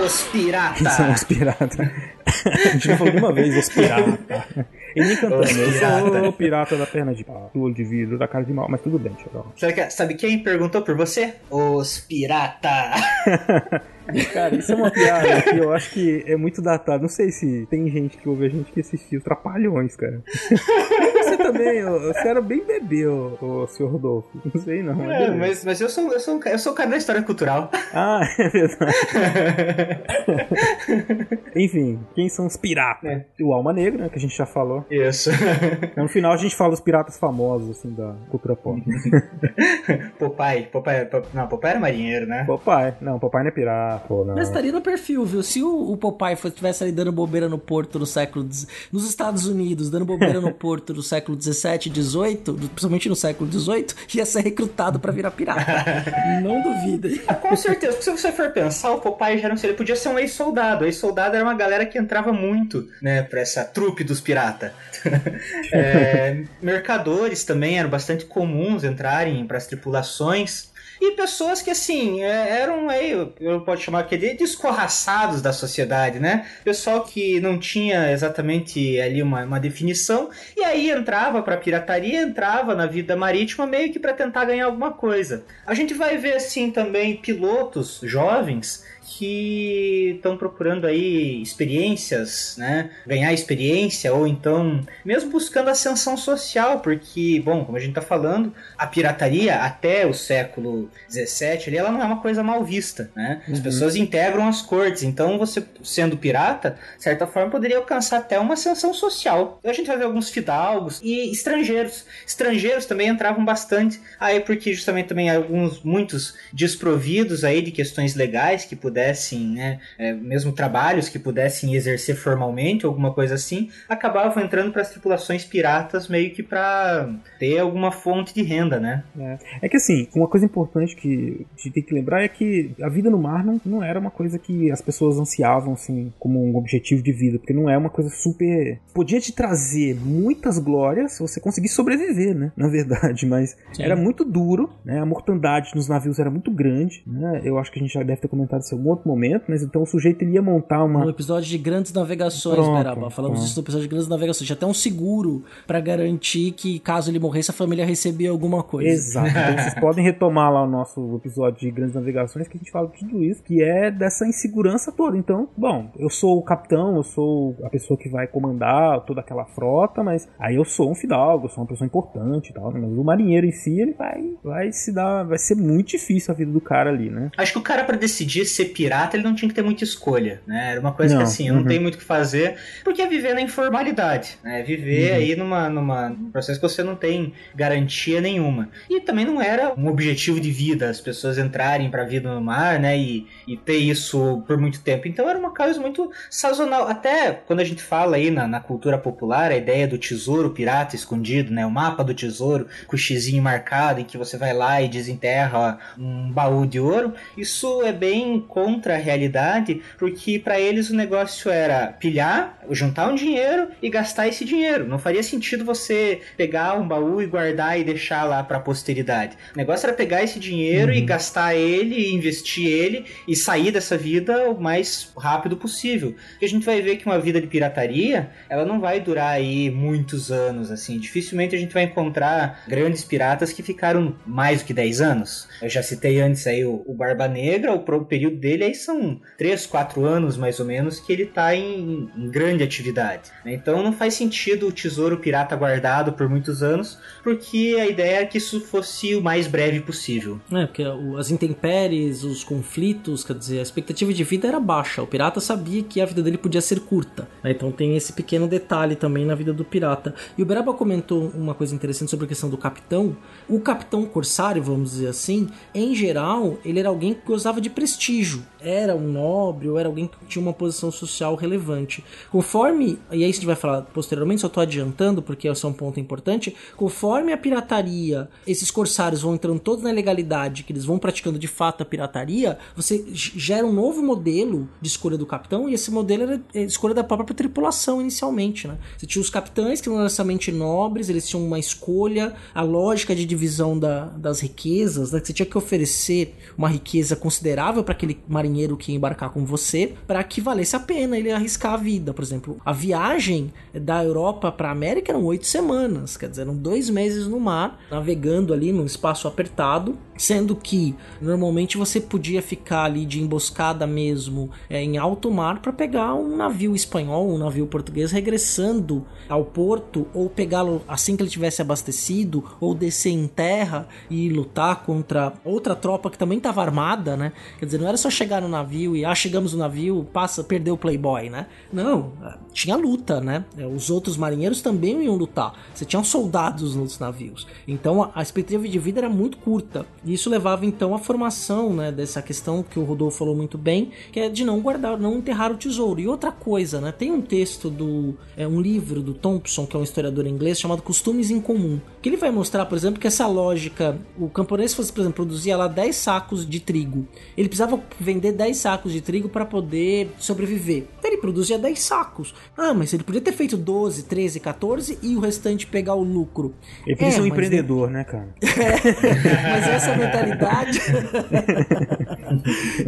Os piratas! Quem são os piratas? a gente já falou de uma vez, os piratas. Ele nem cantando, eu sou o pirata da perna de pau, do olho de vidro, da cara de mal, mas tudo bem, Chorão. Sabe, sabe quem perguntou por você? Os pirata. Cara, isso é uma piada que eu acho que é muito datado. Não sei se tem gente que ouve a gente que assistiu Trapalhões, cara. Você também, você era bem bebê, o, o senhor Rodolfo. Não sei não. É, mas, mas eu, sou, eu, sou, eu sou o cara da história cultural. Ah, é verdade. Enfim, quem são os piratas? É. O Alma Negra, né, que a gente já falou. Isso. No final a gente fala os piratas famosos, assim, da cultura pop. Popeye, Popeye, não, Popeye era marinheiro, né? Popeye, não, Popeye não é pirata pô, não. Mas estaria no perfil, viu? Se o, o Popeye estivesse ali dando bobeira no porto no século... Nos Estados Unidos, dando bobeira no porto no século 17, 18, principalmente no século 18, ia ser recrutado para virar pirata. não duvida. Com certeza, porque se você for pensar, o Popeye já não sei, ele podia ser um ex-soldado. Ex-soldado era uma galera que entrava muito, né, pra essa trupe dos piratas. é, mercadores também eram bastante comuns entrarem para as tripulações e pessoas que, assim, é, eram aí, eu posso chamar de descorraçados da sociedade, né? Pessoal que não tinha exatamente ali uma, uma definição, e aí entrava pra pirataria, entrava na vida marítima meio que para tentar ganhar alguma coisa. A gente vai ver, assim, também pilotos jovens que estão procurando aí experiências, né? Ganhar experiência ou então mesmo buscando ascensão social, porque, bom, como a gente está falando, a pirataria até o século 17 ali, ela não é uma coisa mal vista, né? As uhum. pessoas integram as cortes, então você sendo pirata, de certa forma poderia alcançar até uma ascensão social. A gente vai ver alguns fidalgos e estrangeiros. Estrangeiros também entravam bastante aí porque justamente também alguns muitos desprovidos aí de questões legais que pudessem pudessem, né, é, mesmo trabalhos que pudessem exercer formalmente, alguma coisa assim, acabavam entrando para as tripulações piratas meio que para ter alguma fonte de renda, né? É. é. que assim, uma coisa importante que a gente tem que lembrar é que a vida no mar não, não era uma coisa que as pessoas ansiavam assim como um objetivo de vida, porque não é uma coisa super podia te trazer muitas glórias se você conseguisse sobreviver, né? Na verdade, mas Sim. era muito duro, né? A mortandade nos navios era muito grande, né? Eu acho que a gente já deve ter comentado isso em algum outro momento, mas então o sujeito ele ia montar uma. No episódio de grandes navegações, pronto, Beraba. Falamos pronto. isso no episódio de grandes navegações. Tinha até um seguro para garantir que, caso ele morresse, a família recebia alguma coisa. Exato. Então vocês podem retomar lá o nosso episódio de grandes navegações, que a gente fala de tudo isso, que é dessa insegurança toda. Então, bom, eu sou o capitão, eu sou a pessoa que vai comandar toda aquela frota, mas aí eu sou um fidalgo, eu sou uma pessoa importante e tal. Né? Mas o marinheiro em si, ele vai, vai se dar. Vai ser muito difícil a vida do cara ali, né? Acho que o cara, para decidir ser pirata, ele não tinha que ter muita escolha, né? Era uma coisa não, que assim, eu não uhum. tenho muito o que fazer, porque é viver na informalidade, né? Viver uhum. aí numa, numa processo que você não tem garantia nenhuma. E também não era um objetivo de vida as pessoas entrarem para a vida no mar, né? E, e ter isso por muito tempo. Então era uma coisa muito sazonal. Até quando a gente fala aí na, na cultura popular, a ideia do tesouro pirata escondido, né? O mapa do tesouro com o xizinho marcado em que você vai lá e desenterra um baú de ouro, isso é bem contra a realidade, porque para eles o negócio era pilhar, juntar um dinheiro e gastar esse dinheiro. Não faria sentido você pegar um baú e guardar e deixar lá para a posteridade. O negócio era pegar esse dinheiro uhum. e gastar ele, investir ele e sair dessa vida o mais rápido possível. Porque a gente vai ver que uma vida de pirataria, ela não vai durar aí muitos anos assim. Dificilmente a gente vai encontrar grandes piratas que ficaram mais do que 10 anos. Eu já citei antes aí o, o Barba Negra, o período dele aí são 3, 4 anos mais ou menos que ele está em, em, grande atividade. Né? Então não faz sentido o tesouro pirata guardado por muitos anos, porque a ideia é que isso fosse o mais breve possível. É, porque as intempéries, os conflitos, quer dizer, a expectativa de vida era baixa. O pirata sabia que a vida dele podia ser curta. Né? Então tem esse pequeno detalhe também na vida do pirata. E o Beraba comentou uma coisa interessante sobre a questão do capitão. O capitão corsário, vamos dizer assim, em geral, ele era alguém que gozava de prestígio era um nobre ou era alguém que tinha uma posição social relevante. Conforme, e aí a gente vai falar posteriormente, só estou adiantando porque esse é um ponto importante, conforme a pirataria, esses corsários vão entrando todos na legalidade, que eles vão praticando de fato a pirataria, você gera um novo modelo de escolha do capitão e esse modelo era a escolha da própria tripulação inicialmente, né? Você tinha os capitães que não eram necessariamente nobres, eles tinham uma escolha, a lógica de divisão da, das riquezas, né? Você tinha que oferecer uma riqueza considerável para aquele marinheiro que ia embarcar com você para que valesse a pena ele arriscar a vida. Por exemplo, a viagem da Europa para a América eram oito semanas, quer dizer, eram dois meses no mar, navegando ali num espaço apertado, sendo que normalmente você podia ficar ali de emboscada mesmo é, em alto mar para pegar um navio espanhol, um navio português regressando ao porto ou pegá-lo assim que ele tivesse abastecido ou descer em terra e lutar contra outra tropa que também estava armada, né? Quer dizer, não era só chegar no navio e ah, chegamos no navio, passa, perdeu o Playboy, né? Não, tinha luta, né? É, os outros marinheiros também iam lutar. Você tinha soldados nos navios. Então a expectativa de vida era muito curta. E isso levava então à formação, né, dessa questão que o Rodolfo falou muito bem, que é de não guardar, não enterrar o tesouro. E outra coisa, né? Tem um texto do é um livro do Thompson, que é um historiador inglês, chamado Costumes em Comum, que ele vai mostrar, por exemplo, que essa lógica, o camponês fosse, por exemplo, produzia lá 10 sacos de trigo. Ele precisava vender 10 sacos de trigo para poder sobreviver. Então ele produzia 10 sacos. Ah, mas ele podia ter feito 12, 13, 14 e o restante pegar o lucro. Ele podia É, ser um empreendedor, né, cara? Mas essa mentalidade.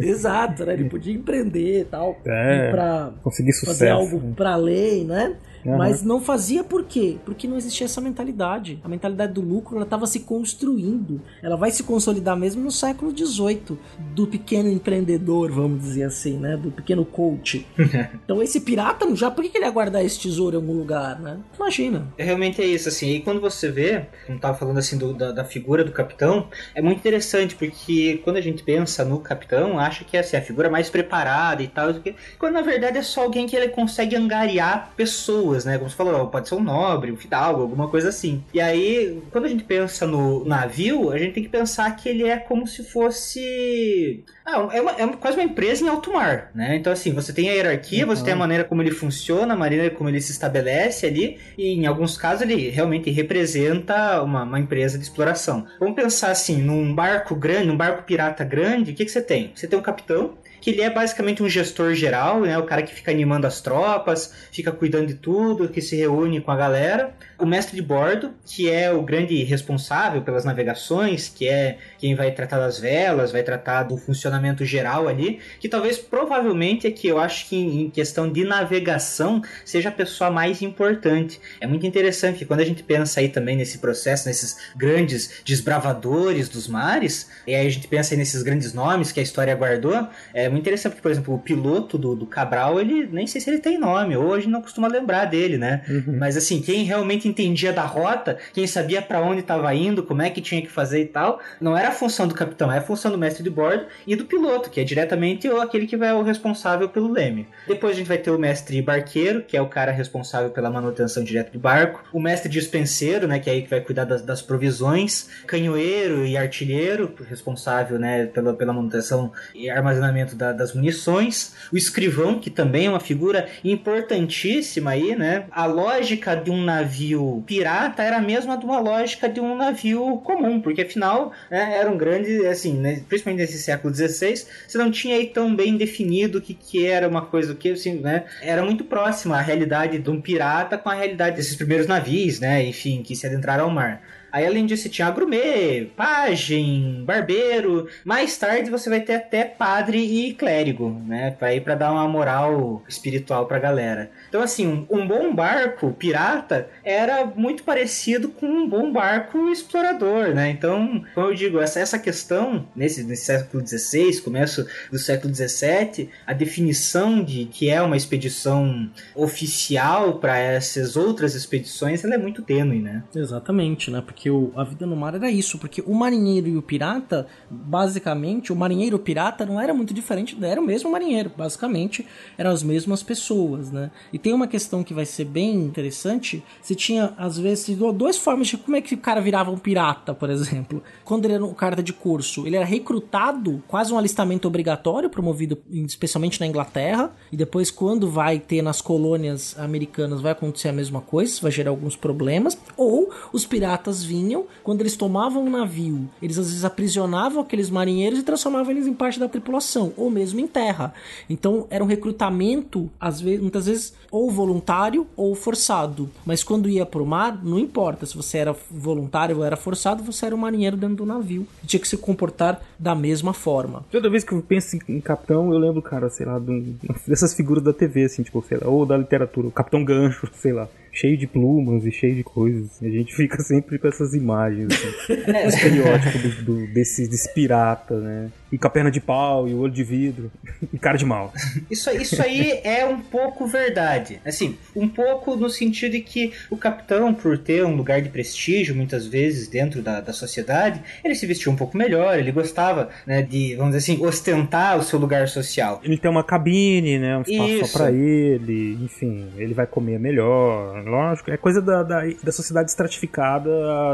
Exato, né? Ele podia empreender e tal. É, pra conseguir fazer sucesso, algo né? pra lei, né? Aham. Mas não fazia por quê? Porque não existia essa mentalidade. A mentalidade do lucro ela estava se construindo. Ela vai se consolidar mesmo no século XVIII, do pequeno empreendedor, vamos dizer assim, né? Do pequeno coach. então esse pirata, já por que ele ia guardar esse tesouro em algum lugar, né? Imagina. Realmente é isso, assim. E quando você vê, como tava falando assim do- da, da figura do capitão, é muito interessante, porque quando a gente pensa no capitão, acha que é assim, a figura mais preparada e tal, quando na verdade é só alguém que ele consegue angariar pessoas, né? Como você falou, pode ser um nobre, um fidalgo, alguma coisa assim. E aí, quando a gente pensa no navio, a gente tem que pensar que ele é como se fosse. Ah, é, uma- é uma- quase uma empresa em alto mar, né? Então, assim, você tem a hierarquia, você tem a maneira como ele funciona, a maneira como ele se estabelece ali, e em alguns casos ele realmente representa uma, uma empresa de exploração. Vamos pensar assim, num barco grande, num barco pirata grande, o que, que você tem? Você tem um capitão, que ele é basicamente um gestor geral, né? O cara que fica animando as tropas, fica cuidando de tudo, que se reúne com a galera. O mestre de bordo, que é o grande responsável pelas navegações, que é quem vai tratar das velas, vai tratar do funcionamento geral ali, que talvez provavelmente é que eu acho que em questão de navegação seja a pessoa mais importante. É muito interessante que quando a gente pensa aí também nesse processo, nesses grandes desbravadores dos mares, e aí a gente pensa aí nesses grandes nomes que a história guardou, é muito interessante porque, por exemplo, o piloto do, do Cabral, ele nem sei se ele tem nome, ou a gente não costuma lembrar dele, né? Mas assim, quem realmente entendia da rota, quem sabia para onde estava indo, como é que tinha que fazer e tal, não era a função do capitão, é a função do mestre de bordo e do piloto, que é diretamente o- aquele que vai o responsável pelo leme. Depois a gente vai ter o mestre barqueiro, que é o cara responsável pela manutenção direta do barco, o mestre dispenseiro, né, que é aí que vai cuidar das, das provisões, canhoeiro e artilheiro, responsável, né, pela, pela manutenção e armazenamento da- das munições, o escrivão, que também é uma figura importantíssima aí, né? A lógica de um navio pirata era a mesma de uma lógica de um navio comum, porque afinal né, era um grande, assim, né, principalmente nesse século XVI, você não tinha aí tão bem definido o que, que era uma coisa, o que, assim, né? Era muito próxima a realidade de um pirata com a realidade desses primeiros navios, né? Enfim, que se adentraram ao mar. Aí, além disso, tinha agrumê, pajem, barbeiro. Mais tarde, você vai ter até padre e clérigo, né? Ir pra dar uma moral espiritual pra galera. Então, assim, um, um bom barco pirata era muito parecido com um bom barco explorador, né? Então, como eu digo, essa, essa questão, nesse, nesse século XVI, começo do século XVII, a definição de que é uma expedição oficial para essas outras expedições, ela é muito tênue, né? Exatamente, né? Porque o- a vida no mar era isso. Porque o marinheiro e o pirata, basicamente, o marinheiro e o pirata não era muito diferente, era o mesmo marinheiro. Basicamente, eram as mesmas pessoas, né? E tem uma questão que vai ser bem interessante. Você tinha, às vezes, duas formas de como é que o cara virava um pirata, por exemplo. Quando ele era um cara de curso, ele era recrutado, quase um alistamento obrigatório, promovido especialmente na Inglaterra. E depois, quando vai ter nas colônias americanas, vai acontecer a mesma coisa, vai gerar alguns problemas. Ou os piratas vinham, quando eles tomavam um navio, eles às vezes aprisionavam aqueles marinheiros e transformavam eles em parte da tripulação, ou mesmo em terra. Então era um recrutamento, às vezes, muitas vezes, ou voluntário ou forçado. Mas quando ia pro mar, não importa se você era voluntário ou era forçado, você era um marinheiro dentro do navio. E tinha que se comportar da mesma forma. Toda vez que eu penso em, capitão, eu lembro, cara, sei lá, de dessas figuras da TV, assim, tipo, sei lá, ou da literatura, o Capitão Gancho, sei lá, cheio de plumas e cheio de coisas. A gente fica sempre com essas imagens, assim, o estereótipo do, do- desse, desse pirata, né? E com a perna de pau e o olho de vidro e cara de mal. Isso, isso aí é um pouco verdade. Assim, um pouco no sentido de que o capitão, por ter um lugar de prestígio, muitas vezes, dentro da, da sociedade, ele se vestia um pouco melhor, ele gostava, né, de, vamos dizer assim, ostentar o seu lugar social. Ele tem uma cabine, né? Um espaço Isso. só pra ele, enfim, ele vai comer melhor, lógico. É coisa da, da, da sociedade estratificada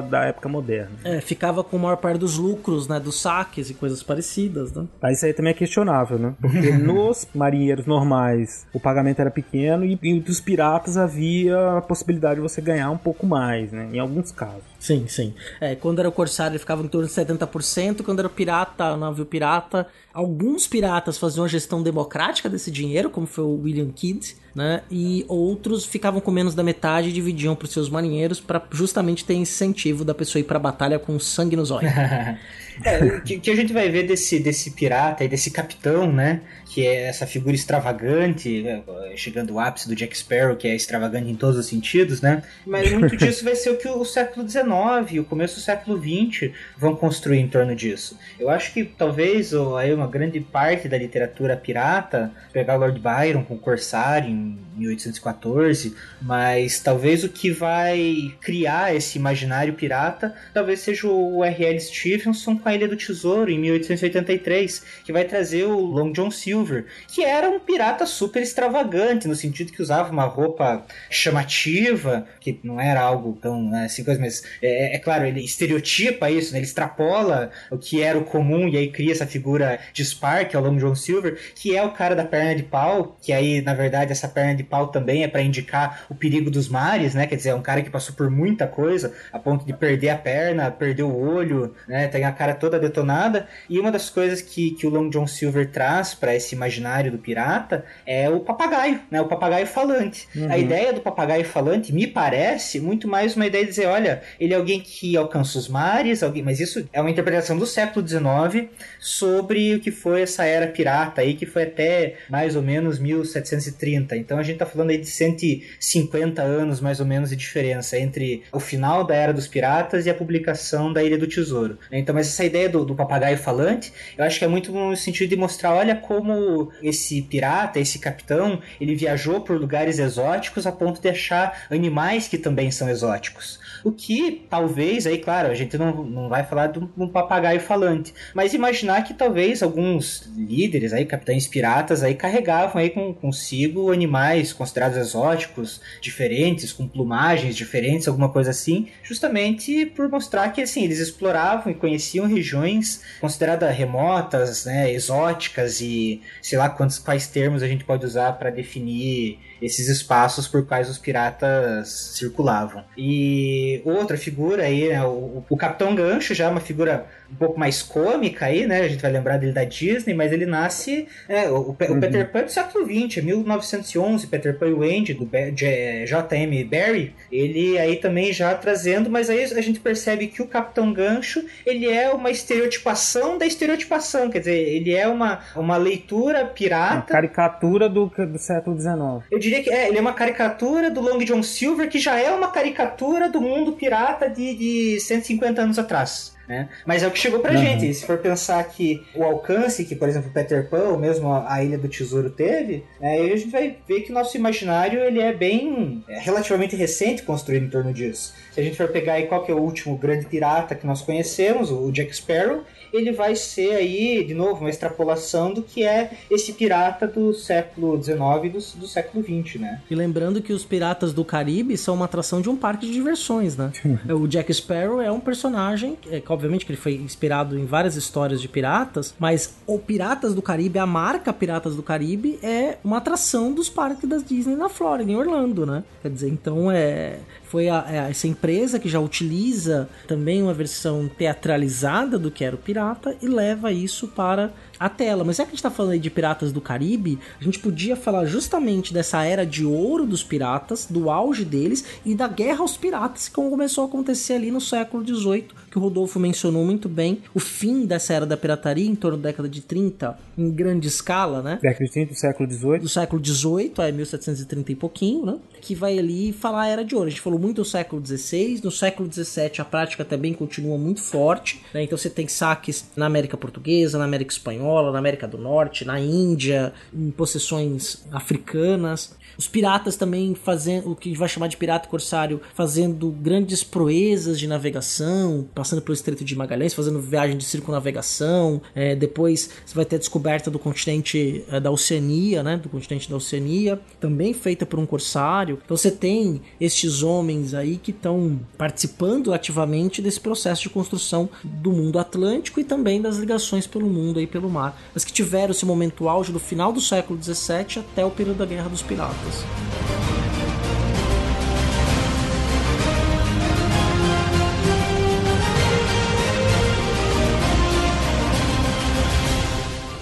da época moderna. É, ficava com a maior parte dos lucros, né? Dos saques e coisas parecidas, né? Mas isso aí também é questionável, né? Porque nos marinheiros normais o pagamento era pequeno e, e dos piratas havia a possibilidade de você ganhar um pouco mais, né? Em alguns casos. Sim, sim. É, quando era o Corsário ele ficava em torno de 70%, quando era o pirata, o navio pirata, alguns piratas faziam a gestão democrática desse dinheiro, como foi o William Kidd, né? E outros ficavam com menos da metade e dividiam para os seus marinheiros para justamente ter incentivo da pessoa ir para a batalha com sangue nos olhos. É, o que, que, a gente vai ver desse, desse pirata e desse capitão, né? Que é essa figura extravagante, né, chegando ao ápice do Jack Sparrow, que é extravagante em todos os sentidos, né? Mas muito disso vai ser o que o século XIX e o começo do século XX vão construir em torno disso. Eu acho que talvez ou, aí uma grande parte da literatura pirata, pegar Lord Byron com o Corsário em 1814, mas talvez o que vai criar esse imaginário pirata talvez seja o R.L. Stevenson com a Ilha do Tesouro, em 1883, que vai trazer o Long John Silver, que era um pirata super extravagante, no sentido que usava uma roupa chamativa, que não era algo tão né, assim, coisa, mas é, é, claro, ele estereotipa isso, né, ele extrapola o que era o comum e aí cria essa figura de Spark, o Long John Silver, que é o cara da perna de pau, que aí, na verdade, essa perna de pau também é para indicar o perigo dos mares, né, quer dizer, é um cara que passou por muita coisa, a ponto de perder a perna, perder o olho, né, tem a cara toda detonada. E uma das coisas que, que o Long John Silver traz para esse imaginário do pirata é o papagaio, né? O papagaio falante. Uhum. A ideia do papagaio falante me parece muito mais uma ideia de dizer, olha, ele é alguém que alcança os mares, alguém, mas isso é uma interpretação do século XIX sobre o que foi essa era pirata aí, que foi até mais ou menos 1730. Então a gente tá falando aí de 150 anos mais ou menos de diferença entre o final da era dos piratas e a publicação da Ilha do Tesouro. Então, mas essa ideia do, do, papagaio falante, eu acho que é muito no sentido de mostrar, olha como esse pirata, esse capitão, ele viajou por lugares exóticos a ponto de achar animais que também são exóticos. O que talvez, aí claro, a gente não, não vai falar de um, papagaio falante, mas imaginar que talvez alguns líderes aí, capitães piratas aí carregavam aí com, consigo animais considerados exóticos, diferentes, com plumagens diferentes, alguma coisa assim, justamente por mostrar que assim, eles exploravam e conheciam regiões consideradas remotas, né, exóticas e sei lá quantos quais termos a gente pode usar para definir esses espaços por quais os piratas circulavam. E outra figura aí, né, o, o Capitão Gancho, já é uma figura um pouco mais cômica aí, né? A gente vai lembrar dele da Disney, mas ele nasce. É, o, o, uhum. Peter Pan do século XX, 1911, Peter Pan e o Andy, do J.M. Barry. Ele aí também já trazendo, mas aí a gente percebe que o Capitão Gancho ele é uma estereotipação da estereotipação, quer dizer, ele é uma, uma leitura pirata. Uma caricatura do, do século XIX. Eu diria que é, ele é uma caricatura do Long John Silver, que já é uma caricatura do mundo pirata de, de 150 anos atrás. Né? Mas é o que chegou pra uhum. gente. Se for pensar que o alcance que, por exemplo, Peter Pan, ou mesmo a Ilha do Tesouro teve, né, aí a gente vai ver que o nosso imaginário ele é bem é relativamente recente construído em torno disso. Se a gente for pegar aí qual que é o último grande pirata que nós conhecemos, o Jack Sparrow, ele vai ser aí, de novo, uma extrapolação do que é esse pirata do século XIX e do, do século XX, né? E lembrando que os piratas do Caribe são uma atração de um parque de diversões, né? o Jack Sparrow é um personagem, é, obviamente que ele foi inspirado em várias histórias de piratas, mas o Piratas do Caribe, a marca Piratas do Caribe, é uma atração dos parques da Disney na Flórida, em Orlando, né? Quer dizer, então é foi a, a, essa empresa que já utiliza também uma versão teatralizada do que era o pirata e leva isso para a tela. Mas já que a gente tá falando aí de Piratas do Caribe, a gente podia falar justamente dessa era de ouro dos piratas, do auge deles e da guerra aos piratas, que começou a acontecer ali no século XVIII, que o Rodolfo mencionou muito bem. O fim dessa era da pirataria, em torno da década de 30, em grande escala, né? Década de 30 do século XVIII. Do século XVIII, é 1730 e pouquinho, né? Que vai ali falar a era de ouro. A gente falou muito do século XVI, no século XVII a prática também continua muito forte, né? Então você tem saques na América Portuguesa, na América Espanhola, espanhola, na América do Norte, na Índia, em possessões africanas. Os piratas também fazendo o que vai chamar de pirata corsário, fazendo grandes proezas de navegação passando pelo Estreito de Magalhães, fazendo viagem de circunnavegação. É, depois você vai ter a descoberta do continente é, da Oceania, né? Do continente da Oceania, também feita por um corsário. Então você tem estes homens aí que estão participando ativamente desse processo de construção do mundo atlântico e também das ligações pelo mundo aí pelo mar, mas que tiveram esse momento auge do final do século XVII até o período da Guerra dos Piratas. Texas.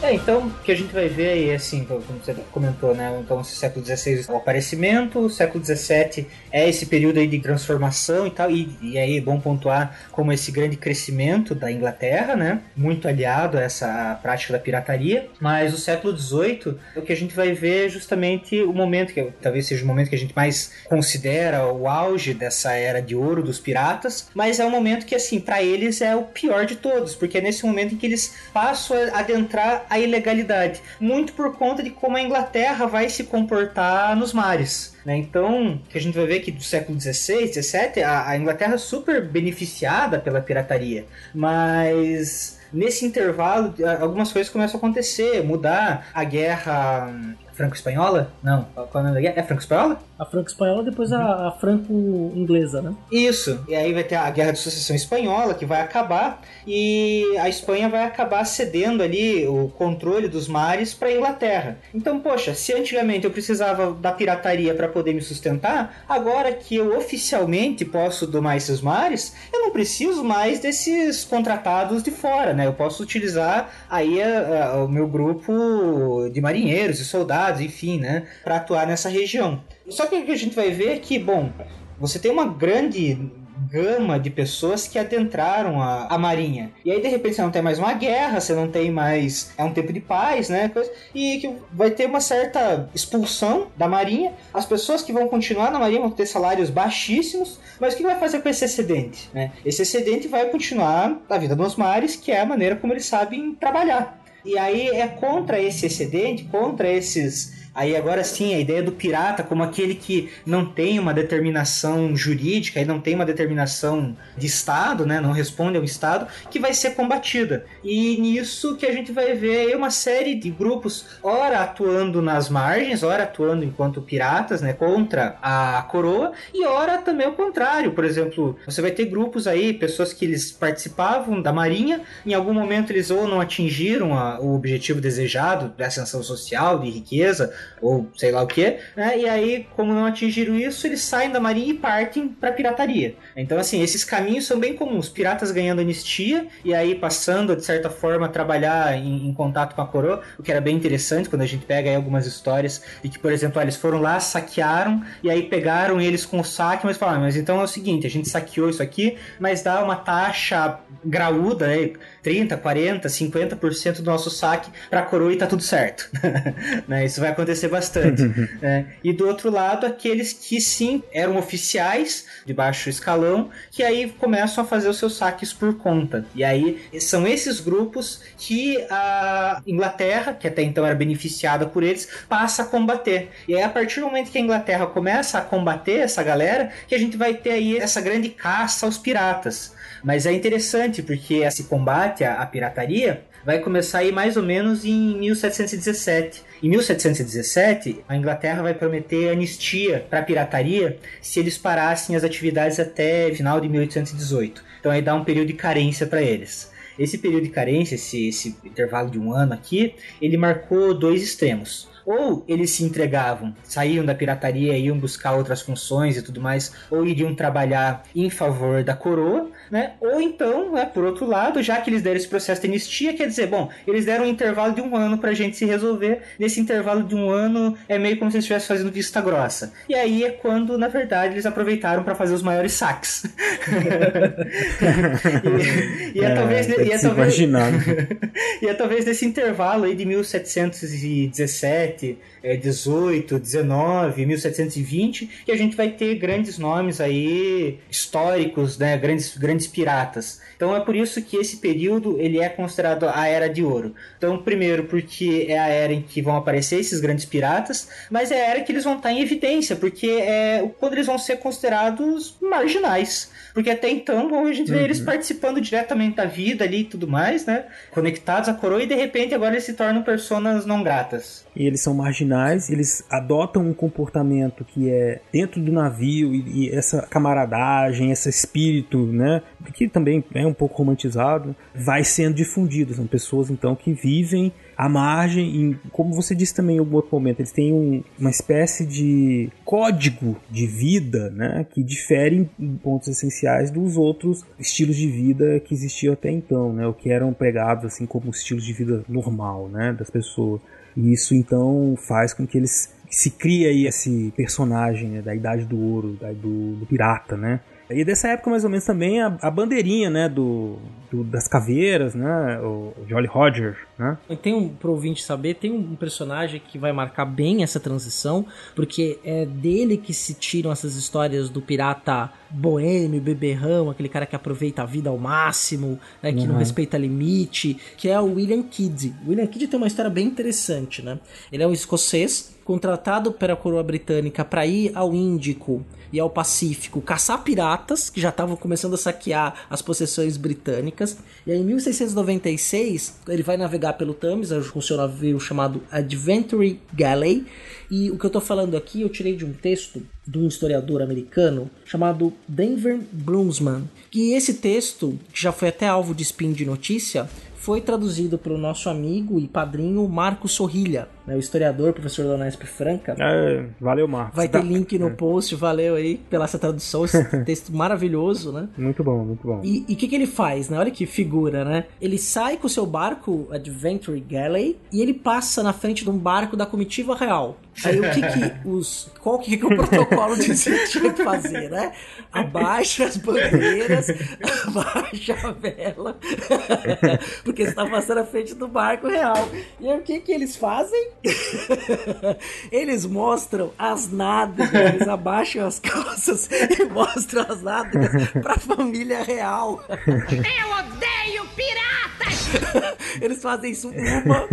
É, então, o que a gente vai ver aí, assim, como você comentou, né? Então, esse século XVI é o aparecimento, o século XVII é esse período aí de transformação e tal, e, e aí é bom pontuar como esse grande crescimento da Inglaterra, né? Muito aliado a essa prática da pirataria. Mas o século XVIII, o que a gente vai ver é justamente o momento, que talvez seja o momento que a gente mais considera o auge dessa era de ouro dos piratas, mas é um momento que, assim, para eles é o pior de todos, porque é nesse momento em que eles passam a adentrar a ilegalidade, muito por conta de como a Inglaterra vai se comportar nos mares. Né? Então, que a gente vai ver que do século XVI, XVII, a, Inglaterra é super beneficiada pela pirataria, mas nesse intervalo algumas coisas começam a acontecer, mudar a guerra franco-espanhola? Não, qual é o nome da guerra? É franco-espanhola? A franco-espanhola, depois a, a franco-inglesa, né? Isso. E aí vai ter a Guerra de Sucessão Espanhola, que vai acabar, e a Espanha vai acabar cedendo ali o controle dos mares para a Inglaterra. Então, poxa, se antigamente eu precisava da pirataria para poder me sustentar, agora que eu oficialmente posso domar esses mares, eu não preciso mais desses contratados de fora, né? Eu posso utilizar aí a, a, o meu grupo de marinheiros e soldados, enfim, né? Para atuar nessa região. Só que o que a gente vai ver é que, bom, você tem uma grande gama de pessoas que adentraram a, a marinha. E aí, de repente, você não tem mais uma guerra, você não tem mais. É um tempo de paz, né? E que vai ter uma certa expulsão da marinha. As pessoas que vão continuar na marinha vão ter salários baixíssimos. Mas o que vai fazer com esse excedente? Né? Esse excedente vai continuar a vida nos mares, que é a maneira como eles sabem trabalhar. E aí é contra esse excedente, contra esses Aí agora sim, a ideia do pirata como aquele que não tem uma determinação jurídica e não tem uma determinação de Estado, né? Não responde ao Estado, que vai ser combatida. E nisso que a gente vai ver uma série de grupos, ora atuando nas margens, ora atuando enquanto piratas, né? Contra a coroa, e ora também o contrário. Por exemplo, você vai ter grupos aí, pessoas que eles participavam da marinha, em algum momento eles ou não atingiram a, o objetivo desejado da ascensão social, de riqueza, ou sei lá o que, né? E aí, como não atingiram isso, eles saem da marinha e partem para pirataria. Então, assim, esses caminhos são bem comuns. Piratas ganhando anistia e aí passando, de certa forma, a trabalhar em, em contato com a coroa, o que era bem interessante quando a gente pega aí algumas histórias de que, por exemplo, eles foram lá, saquearam e aí pegaram eles com o saque, mas falaram, mas então é o seguinte, a gente saqueou isso aqui, mas dá uma taxa graúda, né? 30, 40, 50% do nosso saque para a coroa e tá tudo certo. né? Isso vai acontecer bastante. né? E do outro lado, aqueles que sim eram oficiais de baixo escalão, que aí começam a fazer os seus saques por conta. E aí são esses grupos que a Inglaterra, que até então era beneficiada por eles, passa a combater. E aí, a partir do momento que a Inglaterra começa a combater essa galera, que a gente vai ter aí essa grande caça aos piratas. Mas é interessante porque esse combate à, pirataria vai começar aí mais ou menos em 1717. Em 1717, a Inglaterra vai prometer anistia para a pirataria se eles parassem as atividades até final de 1818. Então aí dá um período de carência para eles. Esse período de carência, esse, esse intervalo de um ano aqui, ele marcou dois extremos ou eles se entregavam, saíam da pirataria, iam buscar outras funções e tudo mais, ou iriam trabalhar em favor da coroa, né? Ou então, né, por outro lado, já que eles deram esse processo de anistia, quer dizer, bom, eles deram um intervalo de um ano pra gente se resolver. Nesse intervalo de um ano é meio como se eles estivessem fazendo vista grossa. E aí é quando, na verdade, eles aproveitaram para fazer os maiores saques. e, e é, é, talvez, e é talvez... né? e é talvez nesse intervalo aí de 1717, 7 é, 18, 19, 1720, que a gente vai ter grandes nomes aí históricos, né, grandes, grandes piratas. Então é por isso que esse período ele é considerado a Era de Ouro. Então, primeiro porque é a era em que vão aparecer esses grandes piratas, mas é a era que eles vão estar em evidência, porque é quando eles vão ser considerados marginais. Porque até então a gente vê Uhum. eles participando diretamente da vida ali e tudo mais, né? Conectados à coroa e de repente agora eles se tornam personas não gratas. E eles são marginais, eles adotam um comportamento que é dentro do navio e, e essa camaradagem, esse espírito, né, que também é um pouco romantizado, vai sendo difundido. São pessoas então que vivem à margem, e, como você disse também em algum outro momento, eles têm um- uma espécie de código de vida, né, que difere em pontos essenciais dos outros estilos de vida que existiam até então, né, o que eram pregados assim como estilos de vida normal, né, das pessoas. E isso então faz com que eles se crie aí esse personagem né, da Idade do Ouro, da- do, do pirata, né? E dessa época mais ou menos também a, a bandeirinha, né, do, do- das caveiras, né, o Jolly Roger, né? E tem um, pro ouvinte saber, tem um personagem que vai marcar bem essa transição, porque é dele que se tiram essas histórias do pirata boêmio, beberrão, aquele cara que aproveita a vida ao máximo, né, que não Uhum. respeita limite, que é o William Kidd. O William Kidd tem uma história bem interessante, né? Ele é um escocês contratado pela coroa britânica para ir ao Índico e ao Pacífico caçar piratas que já estavam começando a saquear as possessões britânicas. E aí, em 1696, ele vai navegar pelo Thames com seu navio chamado Adventure Galley. E o que eu tô falando aqui, eu tirei de um texto de um historiador americano chamado Denver Brumsman. Que esse texto, que já foi até alvo de spin de notícia, foi traduzido pelo nosso amigo e padrinho Marco Sorrilha, né, o historiador, professor da Unesp Franca. É, valeu, Marcos. Vai ter link no É. post, valeu aí pela essa tradução, esse texto maravilhoso, né? Muito bom, muito bom. E o que, que ele faz, né? Olha que figura, né? Ele sai com o seu barco Adventure Galley e ele passa na frente de um barco da comitiva real. Aí o que que os... Qual que, que o protocolo dizia que tinha que fazer, né? Abaixa as bandeiras, abaixa a vela, porque você tá passando na frente do barco real. E aí o que que eles fazem? eles mostram as nádegas, eles abaixam as calças e mostram as nádegas pra família real. Eu odeio piratas! Eles fazem isso uma,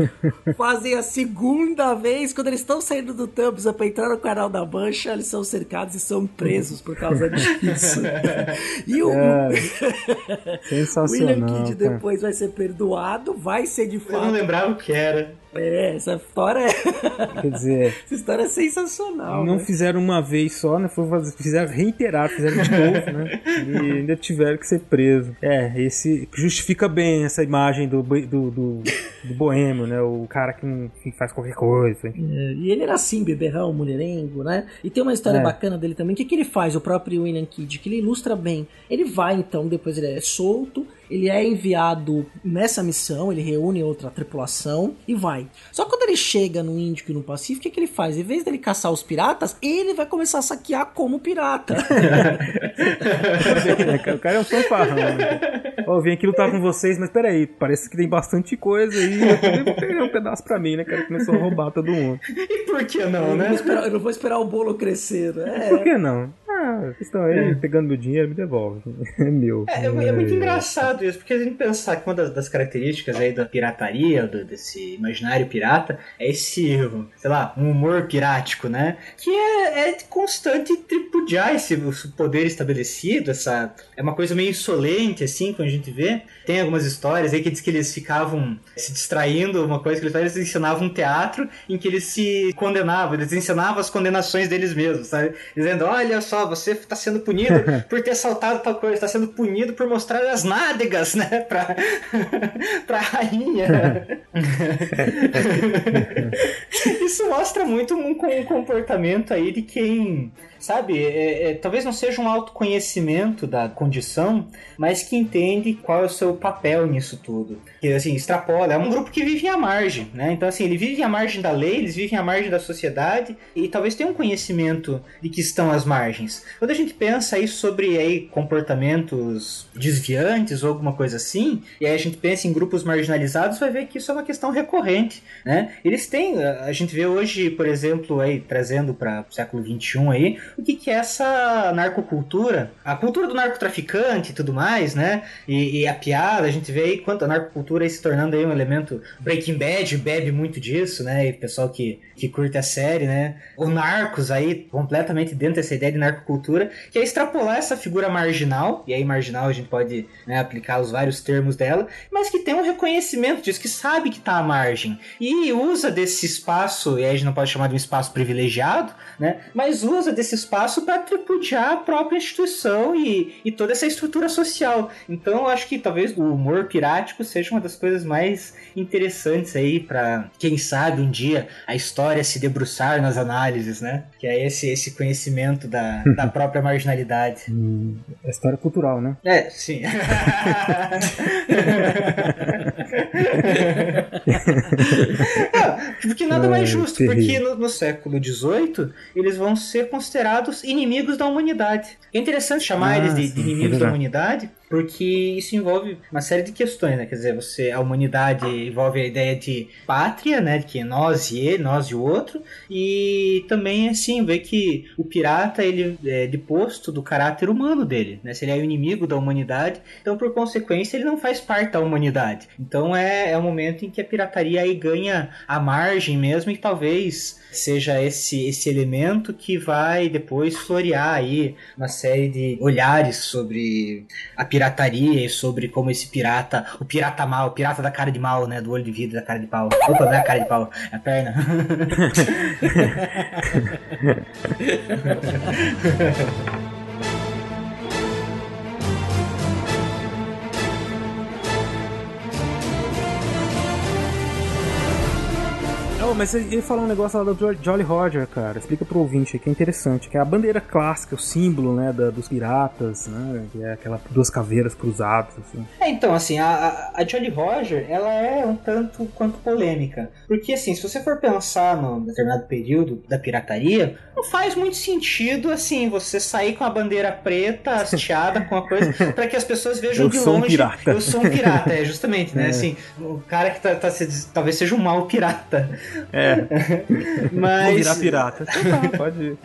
fazem a segunda vez, quando eles estão saindo do Thumbs pra entrar no canal da Mancha, eles são cercados e são presos por causa disso. E o É, sensacional, William Kidd depois vai ser perdoado, vai ser de Eu não fato. lembrava o que era. É, essa história é, Quer dizer, essa história é sensacional. não né? fizeram uma vez só, né? Fizeram reiterar, fizeram de novo, né? E ainda tiveram que ser presos. É, esse justifica bem essa imagem do, do, do, do boêmio, né? O cara que, que faz qualquer coisa. É, E ele era assim, beberrão, mulherengo, né? E tem uma história É. bacana dele também. O que, que ele faz, o próprio William Kidd? Que ele ilustra bem. Ele vai, então, depois ele é solto, ele é enviado nessa missão, ele reúne outra tripulação e vai. Só que quando ele chega no Índico e no Pacífico, o que, que ele faz? Em vez dele caçar os piratas, ele vai começar a saquear como pirata. né, cara? O cara é um fanfarrão. Né? Ó, eu vim aqui lutar com vocês, mas peraí, parece que tem bastante coisa aí. Eu vou pegar um pedaço pra mim, né? O cara começou a roubar todo mundo. E por que eu, não, não né? vou esperar, eu não vou esperar o bolo crescer. né? Por que não? Ah, vocês estão aí pegando meu dinheiro, me devolve. É meu. É, é muito engraçado isso, porque a gente pensar que uma das, das características aí da pirataria, do- desse imaginário pirata, é esse, sei lá, um humor pirático, né? Que é, é constante tripudiar esse esse poder estabelecido, essa... É uma coisa meio insolente, assim, quando a gente vê. Tem algumas histórias aí que diz que eles ficavam se distraindo, uma coisa que eles faziam, eles ensinavam um teatro em que eles se condenavam, eles ensinavam as condenações deles mesmos, sabe? Dizendo, olha só, você está sendo punido por ter saltado tal coisa, está sendo punido por mostrar as nádegas, né, pra, pra rainha. isso mostra muito um, um comportamento aí de quem sabe? É, é, talvez não seja um autoconhecimento da condição, mas que entende qual é o seu papel nisso tudo. Que, assim, extrapola. É um grupo que vive à margem, né? Então, assim, ele vive à margem da lei, eles vivem à margem da sociedade e talvez tenha um conhecimento de que estão às margens. Quando a gente pensa aí sobre aí, comportamentos desviantes ou alguma coisa assim, e aí a gente pensa em grupos marginalizados, vai ver que isso é uma questão recorrente, né? Eles têm, a gente vê hoje, por exemplo, aí, trazendo para o século XXI aí, o que, que é essa narcocultura, a cultura do narcotraficante e tudo mais, né? E, e, a piada, a gente vê aí quanto a narcocultura aí se tornando aí um elemento. Breaking Bad bebe muito disso, né? E o pessoal que, que curte a série, né? O Narcos aí, completamente dentro dessa ideia de narcocultura, que é extrapolar essa figura marginal, e aí marginal a gente pode né, aplicar os vários termos dela, mas que tem um reconhecimento disso, que sabe que está à margem. E usa desse espaço, e aí a gente não pode chamar de um espaço privilegiado, né? Mas usa desse espaço para tripudiar a própria instituição e, e toda essa estrutura social. Então eu acho que talvez o humor pirático seja uma das coisas mais interessantes aí para quem sabe um dia a história se debruçar nas análises, né? Que é esse, esse conhecimento da, da própria marginalidade. Hum, é história cultural, né? É, sim. Não, porque nada mais justo, porque no, no século XVIII eles vão ser considerados inimigos da humanidade. É interessante chamar ah, eles de, de inimigos da humanidade, porque isso envolve uma série de questões, né? Quer dizer, você a humanidade envolve a ideia de pátria, né? Que é nós e ele, nós e o outro, e também assim ver que o pirata ele é deposto do caráter humano dele, né? Se ele é o inimigo da humanidade, então por consequência ele não faz parte da humanidade. Então é, é um momento em que a pirataria aí ganha a margem mesmo e talvez seja esse esse elemento que vai depois florear aí uma série de olhares sobre a pirataria e sobre como esse pirata, o pirata mal, o pirata da cara de mal, né? Do olho de vidro, da cara de pau. Opa, não é a cara de pau, é a perna. mas ele falou um negócio lá do Jolly Roger, cara. Explica pro ouvinte que é interessante. Que é a bandeira clássica, o símbolo, né, da, dos piratas, né? Que é aquela duas caveiras cruzadas, assim. É, então, assim, a, a Jolly Roger, ela é um tanto quanto polêmica. Porque, assim, se você for pensar num determinado período da pirataria, não faz muito sentido, assim, você sair com a bandeira preta, hasteada com a coisa, para que as pessoas vejam eu de sou longe. Um pirata. Eu sou um pirata, é, justamente, né? É. Assim, o cara que tá, tá, talvez seja um mau pirata. É. Mas... Vou virar pirata. Então tá, pode ir.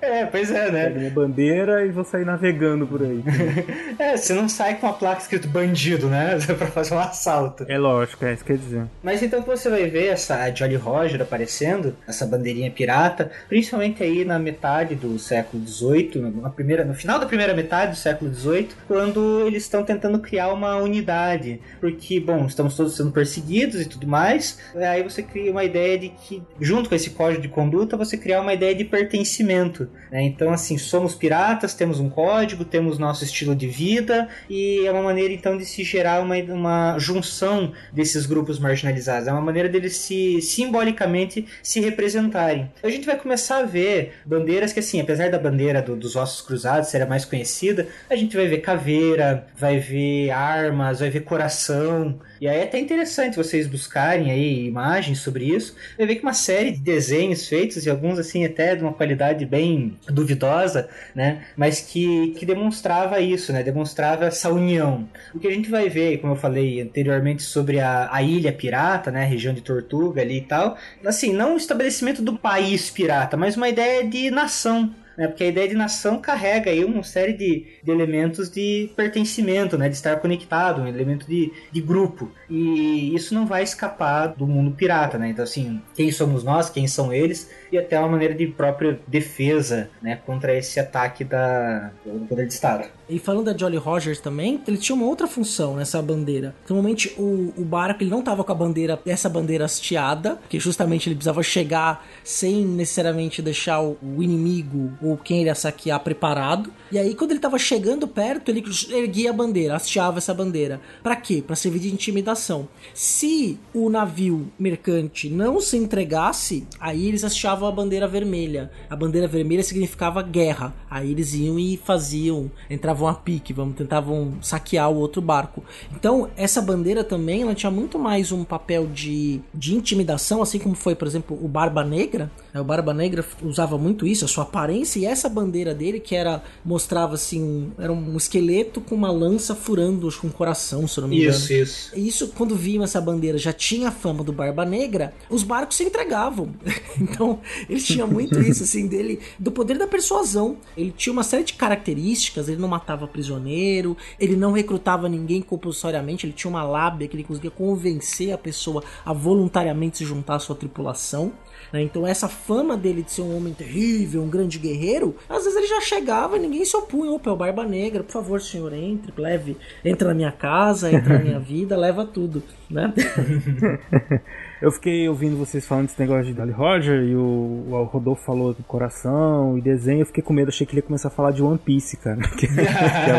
É, pois é, né? Pega minha bandeira e vou sair navegando por aí. é, você não sai com a placa escrito bandido, né? pra fazer um assalto. É lógico, é isso que quer dizer. Mas então você vai ver essa Jolly Roger aparecendo, essa bandeirinha pirata, principalmente aí na metade do século XVIII, na primeira, no final da primeira metade do século XVIII, quando eles estão tentando criar uma unidade. Porque, bom, estamos todos sendo perseguidos e tudo mais, aí você cria uma ideia de que, junto com esse código de conduta, você criar uma ideia de pertencimento. Né? Então, assim, somos piratas, temos um código, temos nosso estilo de vida, e é uma maneira então de se gerar uma, uma junção desses grupos marginalizados. É uma maneira deles se simbolicamente se representarem. A gente vai começar a ver bandeiras que, assim, apesar da bandeira do, dos ossos cruzados ser a mais conhecida, a gente vai ver caveira, vai ver armas, vai ver coração. E aí é até interessante vocês buscarem aí imagens sobre isso. Vai ver que uma série de desenhos feitos, e alguns assim até de uma qualidade bem duvidosa, né? Mas que, que demonstrava isso, né? Demonstrava essa união. O que a gente vai ver, como eu falei anteriormente, sobre a, a ilha pirata, né? A região de Tortuga ali e tal. Assim, não o estabelecimento do país pirata, mas uma ideia de nação né? Porque a ideia de nação carrega aí uma série de, de elementos de pertencimento, né? De estar conectado, um elemento de, de grupo. E isso não vai escapar do mundo pirata, né? Então, assim, quem somos nós, quem são eles, e até uma maneira de própria defesa, né? Contra esse ataque da, do poder de Estado. E falando da Jolly Rogers também, ele tinha uma outra função nessa bandeira. Normalmente o, o barco ele não tava com a bandeira, essa bandeira hasteada, que justamente ele precisava chegar sem necessariamente deixar o, o inimigo ou quem ele ia saquear preparado. E aí quando ele tava chegando perto, ele erguia a bandeira, hasteava essa bandeira. Para quê? Para servir de intimidação. Se o navio mercante não se entregasse, aí eles hasteavam a bandeira vermelha. A bandeira vermelha significava guerra. Aí eles iam e faziam, entravam a pique, vamos tentavam saquear o outro barco. Então, essa bandeira também, ela tinha muito mais um papel de, de intimidação, assim como foi, por exemplo, o Barba Negra. O Barba Negra usava muito isso, a sua aparência e essa bandeira dele que era mostrava assim, era um esqueleto com uma lança furando com um coração, se eu não me engano. Isso, isso. Isso quando viam essa bandeira já tinha a fama do Barba Negra, os barcos se entregavam. então, ele tinha muito isso assim dele, do poder da persuasão. Ele tinha uma série de características, ele não matava prisioneiro, ele não recrutava ninguém compulsoriamente, ele tinha uma lábia que ele conseguia convencer a pessoa a voluntariamente se juntar à sua tripulação. Né? Então essa fama dele de ser um homem terrível, um grande guerreiro, às vezes ele já chegava e ninguém se opunha. Opa, é o Barba Negra, por favor, senhor, entre, leve, entra na minha casa, entra na minha vida, leva tudo, né? Eu fiquei ouvindo vocês falando desse negócio de Dolly Roger e o, o Rodolfo falou do coração e desenho. Eu fiquei com medo, achei que ele ia começar a falar de One Piece, cara. Que, que é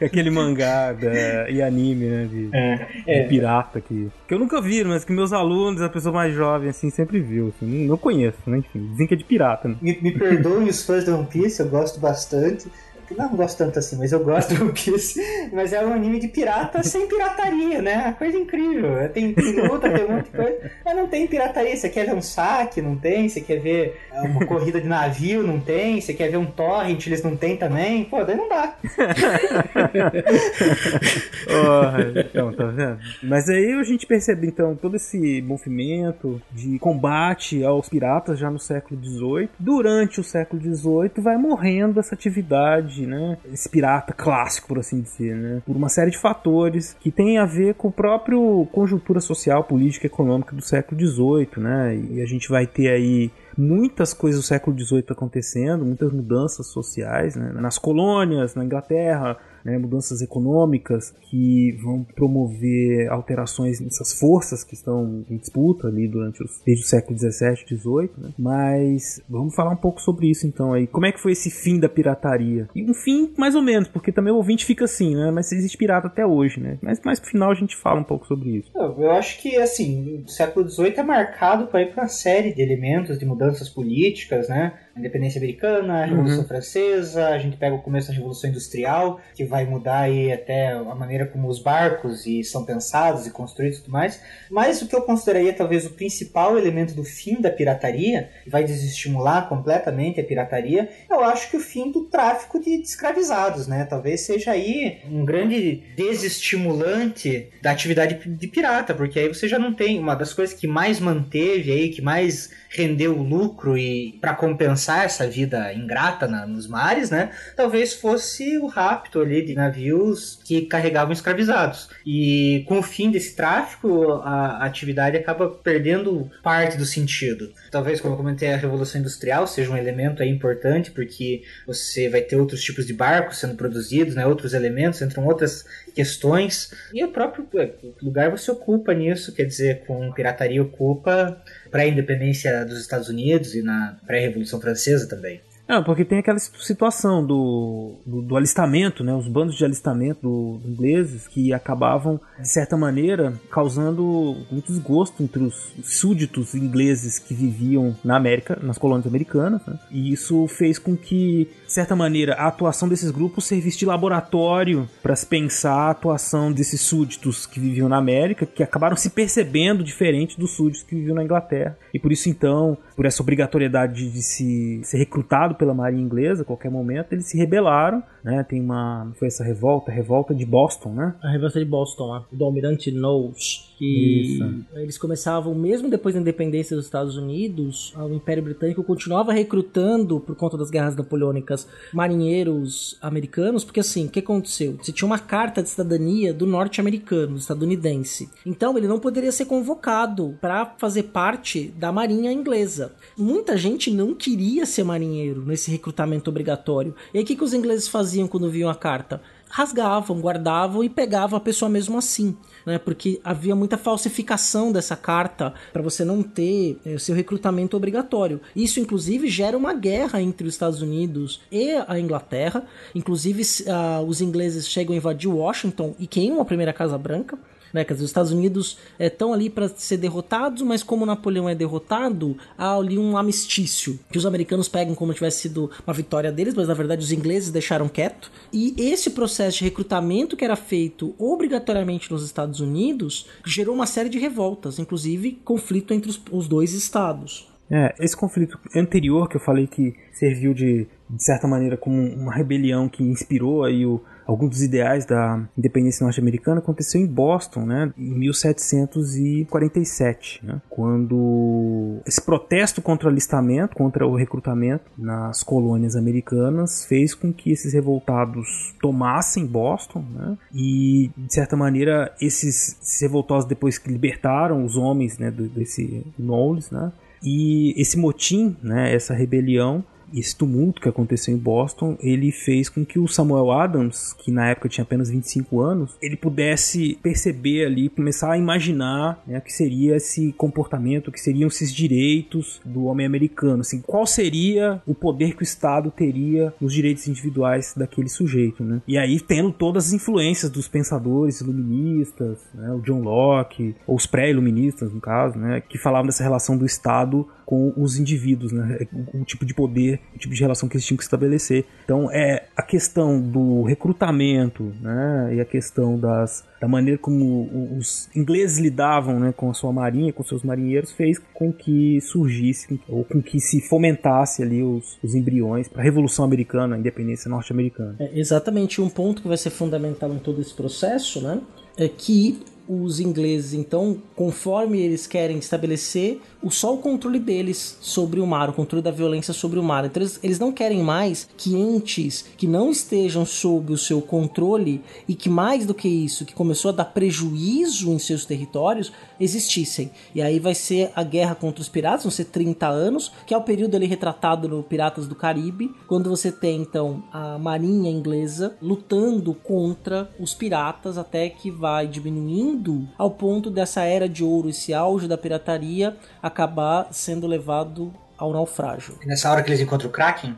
o, aquele mangá da, e anime, né? De, É, é. de pirata que, que eu nunca vi, mas que meus alunos, a pessoa mais jovem, assim, sempre viu. Assim, não, conheço, né? Enfim, dizem que é de pirata. Né? Me, me perdoem os fãs do One Piece, eu gosto bastante. Não, não gosto tanto assim, mas eu gosto do One Piece. Mas é um anime de pirata sem pirataria, né? Coisa incrível. Tem, tem luta, tem de coisa. Mas não tem pirataria. Você quer ver um saque? Não tem. Você quer ver uma corrida de navio? Não tem. Você quer ver um torrent? Eles não tem também. Pô, daí não dá. Então, tá vendo? Mas aí a gente percebe, então, todo esse movimento de combate aos piratas já no século XVIII. Durante o século XVIII vai morrendo essa atividade, né? Esse pirata clássico, por assim dizer, né? Por uma série de fatores que tem a ver com o próprio conjuntura social, política e econômica do século XVIII, né? E a gente vai ter aí muitas coisas do século XVIII acontecendo, muitas mudanças sociais, né? nas colônias, na Inglaterra, né? mudanças econômicas que vão promover alterações nessas forças que estão em disputa ali durante os, desde o século XVII, XVIII. Né? Mas vamos falar um pouco sobre isso então aí. Como é que foi esse fim da pirataria? E um fim mais ou menos, porque também o ouvinte fica assim, né? Mas existe pirata até hoje, né? Mas mais pro final a gente fala um pouco sobre isso. Eu, acho que, assim, o século XVIII é marcado por aí por uma série de elementos de mudanças políticas, né? Independência americana, a Revolução Francesa, a gente pega o começo da Revolução Industrial, que vai mudar aí até a maneira como os barcos e são pensados e construídos e tudo mais. Mas o que eu consideraria talvez o principal elemento do fim da pirataria, que vai desestimular completamente a pirataria, eu acho que o fim do tráfico de escravizados, né? Talvez seja aí um grande desestimulante da atividade de pirata, porque aí você já não tem uma das coisas que mais manteve aí, que mais rendeu lucro e para compensar essa vida ingrata na- nos mares, né? Talvez fosse o rapto ali de navios que carregavam escravizados. E com o fim desse tráfico, a, a atividade acaba perdendo parte do sentido. Talvez, como eu comentei, a Revolução Industrial seja um elemento aí importante, porque você vai ter outros tipos de barcos sendo produzidos, né? Outros elementos, entram outras questões. E o próprio é, lugar você ocupa nisso, quer dizer, com pirataria ocupa pré-independência dos Estados Unidos e na pré-revolução francesa também. Não, porque tem aquela situ- situação do, do, do alistamento, né? Os bandos de alistamento do- dos ingleses que acabavam, de certa maneira, causando muito desgosto entre os súditos ingleses que viviam na América, nas colônias americanas, né? E isso fez com que, de certa maneira, a atuação desses grupos servisse de laboratório para se pensar a atuação desses súditos que viviam na América, que acabaram se percebendo diferente dos súditos que viviam na Inglaterra. E por isso, então, por essa obrigatoriedade de se ser recrutado pela marinha inglesa a qualquer momento, eles se rebelaram, né? Tem uma foi essa revolta, revolta de Boston, né? A revolta de Boston lá, do Almirante Knowles, que Isso. eles começavam, mesmo depois da independência dos Estados Unidos, o Império Britânico continuava recrutando, por conta das guerras napoleônicas, marinheiros americanos, porque assim, o que aconteceu? Você tinha uma carta de cidadania do norte-americano, estadunidense. Então ele não poderia ser convocado para fazer parte da marinha inglesa. Muita gente não queria ser marinheiro, nesse recrutamento obrigatório. E aí o que, que os ingleses faziam quando viam a carta? Rasgavam, guardavam e pegavam a pessoa mesmo assim, né? Porque havia muita falsificação dessa carta para você não ter é, seu recrutamento obrigatório. Isso inclusive gera uma guerra entre os Estados Unidos e a Inglaterra. Inclusive uh, os ingleses chegam a invadir Washington e queimam a primeira Casa Branca. Né? Quer dizer, os Estados Unidos estão é, ali para ser derrotados, mas como Napoleão é derrotado, há ali um amistício que os americanos pegam como tivesse sido uma vitória deles, mas na verdade os ingleses deixaram quieto. E esse processo de recrutamento que era feito obrigatoriamente nos Estados Unidos gerou uma série de revoltas, inclusive conflito entre os, os dois estados. É, esse conflito anterior que eu falei que serviu de, de certa maneira como uma rebelião que inspirou aí o, alguns dos ideais da independência norte-americana aconteceu em Boston, né, em 1747, né, quando esse protesto contra o alistamento, contra o recrutamento nas colônias americanas fez com que esses revoltados tomassem Boston, né, e de certa maneira esses, revoltosos depois que libertaram os homens, né, desse Knowles, né, e esse motim, né, essa rebelião esse tumulto que aconteceu em Boston, ele fez com que o Samuel Adams, que na época tinha apenas 25 anos, ele pudesse perceber ali, começar a imaginar né, que seria esse comportamento, que seriam esses direitos do homem americano, assim, qual seria o poder que o Estado teria nos direitos individuais daquele sujeito, né? E aí tendo todas as influências dos pensadores iluministas, né, o John Locke, ou os pré-iluministas no caso, né, que falavam dessa relação do Estado com os indivíduos, né? O, o, tipo de poder, o tipo de relação que eles tinham que estabelecer. Então, é a questão do recrutamento, né? E a questão das, da maneira como os ingleses lidavam, né, com a sua marinha, com seus marinheiros, fez com que surgisse ou com que se fomentasse ali os, os embriões para a Revolução Americana, a independência norte-americana. É exatamente um ponto que vai ser fundamental em todo esse processo, né? É que os ingleses, então, conforme eles querem estabelecer o só o controle deles sobre o mar, o controle da violência sobre o mar. Então eles, eles não querem mais que entes que não estejam sob o seu controle e que mais do que isso, que começou a dar prejuízo em seus territórios, existissem. E aí vai ser a guerra contra os piratas, vão ser 30 anos, que é o período ali retratado no Piratas do Caribe, quando você tem então a marinha inglesa lutando contra os piratas até que vai diminuindo ao ponto dessa era de ouro, esse auge da pirataria acabar sendo levado ao naufrágio. Nessa hora que eles encontram o Kraken?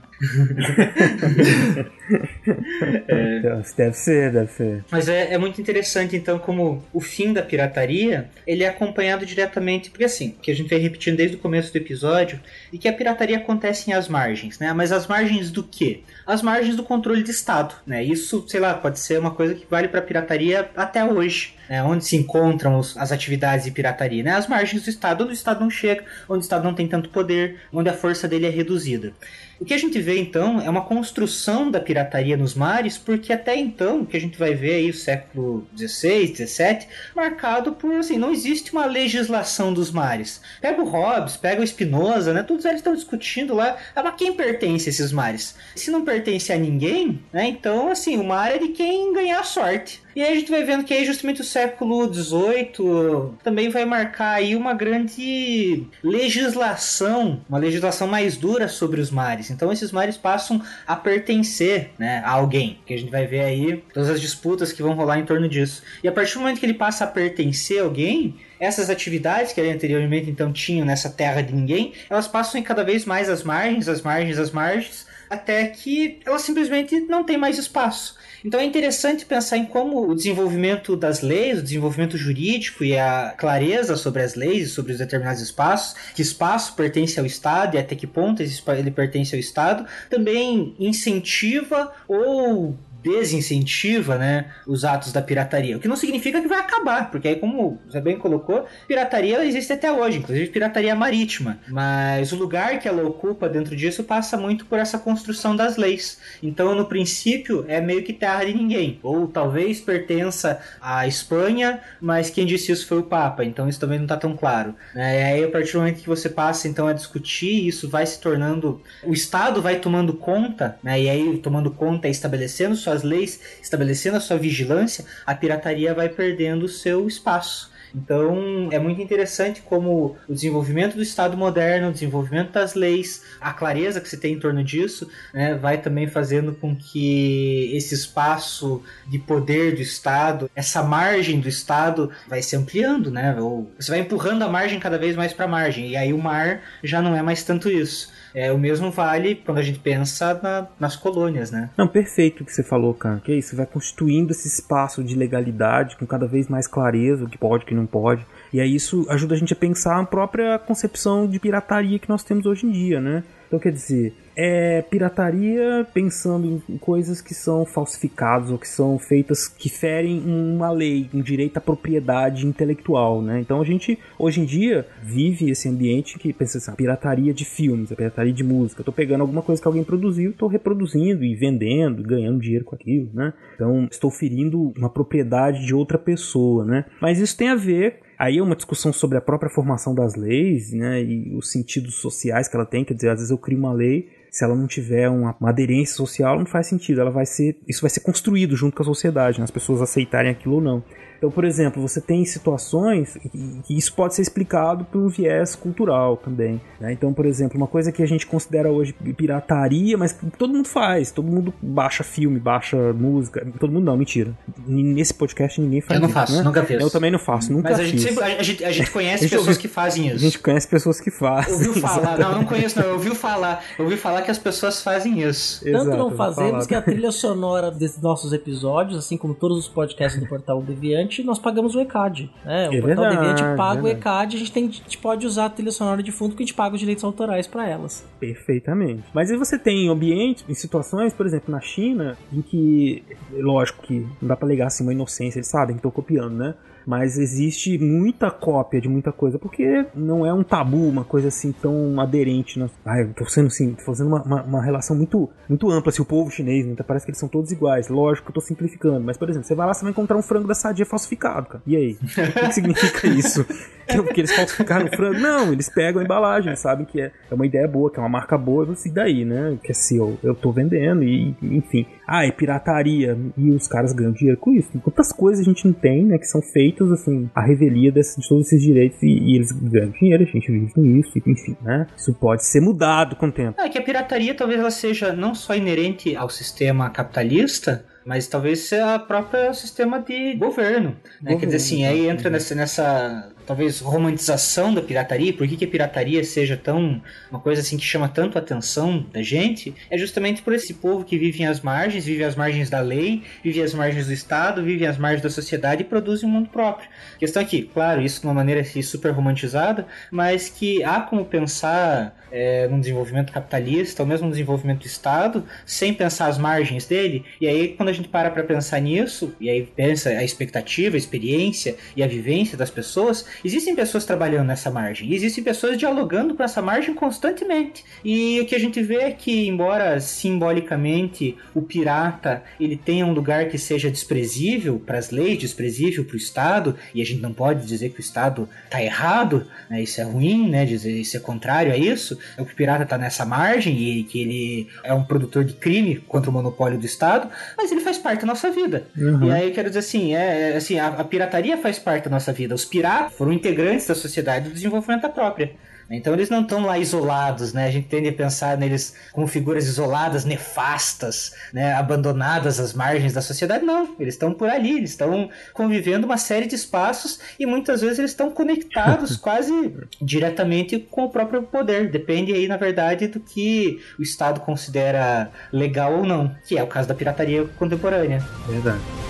É. Deve ser, deve ser. Mas é, é, muito interessante, então, como o fim da pirataria, ele é acompanhado diretamente, porque assim, que a gente vem repetindo desde o começo do episódio, e que a pirataria acontece em as margens, né? Mas as margens do quê? As margens do controle de Estado, né? Isso, sei lá, pode ser uma coisa que vale para pirataria até hoje, né? Onde se encontram os, as atividades de pirataria, né? As margens do Estado, onde o Estado não chega, onde o Estado não tem tanto poder, onde a força dele é reduzida. O que a gente vê então é uma construção da pirataria nos mares, porque até então, o que a gente vai ver aí o século XVI, XVII, marcado por assim, não existe uma legislação dos mares. Pega o Hobbes, pega o Spinoza, né? Todos eles estão discutindo lá, ah, mas quem pertence a esses mares? Se não pertence a ninguém, né? Então, assim, o mar é de quem ganhar sorte. E aí a gente vai vendo que aí justamente o século XVIII também vai marcar aí uma grande legislação, uma legislação mais dura sobre os mares. Então esses mares passam a pertencer né, a alguém, que a gente vai ver aí todas as disputas que vão rolar em torno disso. E a partir do momento que ele passa a pertencer a alguém, essas atividades que anteriormente então tinham nessa terra de ninguém, elas passam cada vez mais às margens, às margens, às margens, até que elas simplesmente não têm mais espaço. Então é interessante pensar em como o desenvolvimento das leis, o desenvolvimento jurídico e a clareza sobre as leis e sobre os determinados espaços, que espaço pertence ao Estado e até que ponto ele pertence ao Estado, também incentiva ou desincentiva né, os atos da pirataria. O que não significa que vai acabar, porque aí, como você bem colocou, pirataria existe até hoje, inclusive pirataria marítima. Mas o lugar que ela ocupa dentro disso passa muito por essa construção das leis. Então, no princípio, é meio que terra de ninguém. Ou talvez pertença à Espanha, mas quem disse isso foi o Papa. Então, isso também não está tão claro. É, aí, a partir do momento que você passa então a discutir, isso vai se tornando. O Estado vai tomando conta, né, e aí tomando conta e estabelecendo sua suas leis, estabelecendo a sua vigilância, a pirataria vai perdendo o seu espaço. Então é muito interessante como o desenvolvimento do Estado moderno, o desenvolvimento das leis, a clareza que se tem em torno disso, né, vai também fazendo com que esse espaço de poder do Estado, essa margem do Estado vai se ampliando, né? Ou você vai empurrando a margem cada vez mais para a margem, e aí o mar já não é mais tanto isso. É, o mesmo vale quando a gente pensa na, nas colônias, né? Não, perfeito o que você falou, cara. Que é isso, vai constituindo esse espaço de legalidade com cada vez mais clareza, o que pode, o que não pode. E aí isso ajuda a gente a pensar a própria concepção de pirataria que nós temos hoje em dia, né? Então, quer dizer, é pirataria pensando em coisas que são falsificadas ou que são feitas que ferem uma lei, um direito à propriedade intelectual, né? Então a gente hoje em dia vive esse ambiente que pensa assim, pirataria de filmes, a pirataria de música. Eu tô pegando alguma coisa que alguém produziu, tô reproduzindo e vendendo, ganhando dinheiro com aquilo, né? Então estou ferindo uma propriedade de outra pessoa, né? Mas isso tem a ver Aí é uma discussão sobre a própria formação das leis, né, e os sentidos sociais que ela tem, quer dizer, às vezes eu crio uma lei, se ela não tiver uma, uma aderência social, não faz sentido, ela vai ser, isso vai ser construído junto com a sociedade, né, as pessoas aceitarem aquilo ou não. Então, por exemplo, você tem situações que isso pode ser explicado por um viés cultural também. Né? Então, por exemplo, uma coisa que a gente considera hoje pirataria, mas todo mundo faz, todo mundo baixa filme, baixa música, todo mundo não, mentira. Nesse podcast ninguém faz Eu não isso, faço, né? nunca fiz. Eu também não faço, nunca Mas a gente, sempre, a, gente, a gente conhece A gente pessoas ouviu- que fazem A isso. gente conhece pessoas que fazem. Ouviu falar, não, não conheço não, eu ouvi falar, eu ouvi falar que as pessoas fazem isso. Tanto Exato, não fazemos que a trilha sonora desses nossos episódios, assim como todos os podcasts do Portal Deviante, nós pagamos o ECAD. Né? O É Portal verdade, Deviante paga o verdade. ECAD, a gente, tem, a gente pode usar a trilha sonora de fundo que a gente paga os direitos autorais para elas. Perfeitamente. Mas aí você tem ambientes, em situações, por exemplo, na China, em que, lógico que não dá pra ligar assim uma inocência, eles sabem que estão copiando, né? Mas existe muita cópia de muita coisa, porque não é um tabu, uma coisa assim tão aderente. Né? Ai, eu tô sendo assim, tô fazendo uma, uma, uma relação muito, muito ampla, assim, o povo chinês, né? Parece que eles são todos iguais. Lógico que eu tô simplificando, mas, por exemplo, você vai lá, você vai encontrar um frango da sadia falsificado, cara. E aí? O que, significa isso? Que, que eles falsificaram o frango? Não, eles pegam a embalagem, sabem que é, é uma ideia boa, que é uma marca boa, e assim, daí, né? Que é seu, eu tô vendendo, e enfim. Ah, é pirataria, e os caras ganham dinheiro com isso. Quantas coisas a gente não tem, né, que são feitas, assim, a revelia desse, de todos esses direitos, e, e eles ganham dinheiro, a gente vive com isso, e, enfim, né? Isso pode ser mudado com o tempo. É que a pirataria talvez ela seja não só inerente ao sistema capitalista, mas talvez seja o próprio sistema de governo. Né? Quer dizer assim, aí entra nessa, nessa talvez romantização da pirataria. Por que, que a pirataria seja tão uma coisa assim que chama tanto a atenção da gente? É justamente por esse povo que vive às margens, vive às margens da lei, vive às margens do Estado, vive às margens da sociedade e produz um mundo próprio. A questão aqui, claro, isso de uma maneira assim, super romantizada, mas que há como pensar é, num desenvolvimento capitalista ou mesmo no desenvolvimento do Estado sem pensar as margens dele. E aí, quando a gente para para pensar nisso, e aí pensa a expectativa, a experiência e a vivência das pessoas, existem pessoas trabalhando nessa margem, existem pessoas dialogando com essa margem constantemente. E o que a gente vê é que, embora simbolicamente o pirata ele tenha um lugar que seja desprezível para as leis, desprezível para o Estado, e a gente não pode dizer que o Estado está errado, né, isso é ruim, né, dizer isso é contrário a isso, o pirata está nessa margem e que ele é um produtor de crime contra o monopólio do Estado, mas ele faz parte da nossa vida. Uhum. E aí eu quero dizer assim, é, é, assim a, a pirataria faz parte da nossa vida. Os piratas foram integrantes da sociedade do desenvolvimento da própria. Então eles não estão lá isolados, né? A gente tende a pensar neles como figuras isoladas, nefastas, né? abandonadas às margens da sociedade. Não, eles estão por ali, eles estão convivendo uma série de espaços e muitas vezes eles estão conectados quase diretamente com o próprio poder. Depende aí, na verdade, do que o Estado considera legal ou não, que é o caso da pirataria contemporânea. Verdade.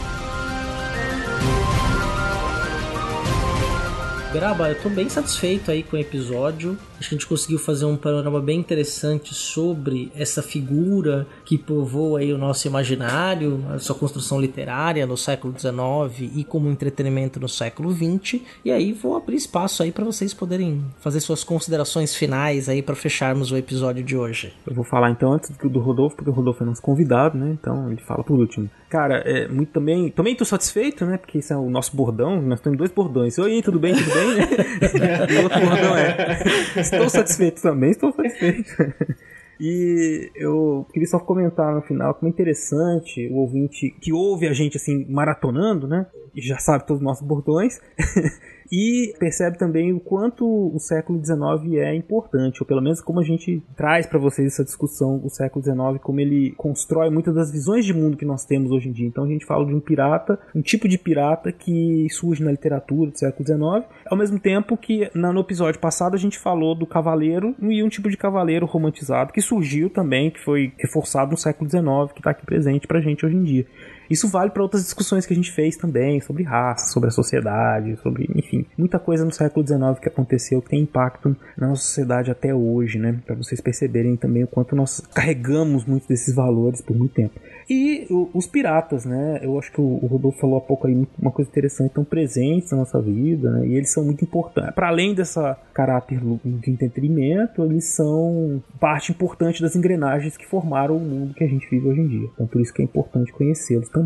Graba, eu tô bem satisfeito aí com o episódio. Acho que a gente conseguiu fazer um panorama bem interessante sobre essa figura que povoa aí o nosso imaginário, a sua construção literária no século XIX e como entretenimento no século XX. E aí vou abrir espaço aí para vocês poderem fazer suas considerações finais aí para fecharmos o episódio de hoje. Eu vou falar então antes do Rodolfo, porque o Rodolfo é nosso convidado, né? Então ele fala por último. Cara, é muito também. Também tô satisfeito, né? Porque esse é o nosso bordão. Nós temos dois bordões. Oi, tudo bem, tudo bem? e o outro bordão é. Estou satisfeito também, estou satisfeito. E eu queria só comentar no final como é interessante o ouvinte que ouve a gente assim maratonando, né? E já sabe todos os nossos bordões. e percebe também o quanto o século XIX é importante, ou pelo menos como a gente traz para vocês essa discussão o século XIX, como ele constrói muitas das visões de mundo que nós temos hoje em dia. Então a gente fala de um pirata, um tipo de pirata que surge na literatura do século XIX, ao mesmo tempo que no episódio passado a gente falou do cavaleiro e um tipo de cavaleiro romantizado que surgiu também, que foi reforçado no século XIX, que está aqui presente pra gente hoje em dia. Isso vale para outras discussões que a gente fez também, sobre raça, sobre a sociedade, sobre, enfim, muita coisa no século XIX que aconteceu que tem impacto na nossa sociedade até hoje, né? Para vocês perceberem também o quanto nós carregamos muitos desses valores por muito tempo. E os piratas, né? Eu acho que o Rodolfo falou há pouco aí uma coisa interessante, estão presentes na nossa vida, né? E eles são muito importantes. Para além dessa caráter de entretenimento, eles são parte importante das engrenagens que formaram o mundo que a gente vive hoje em dia. Então por isso que é importante conhecê-los também.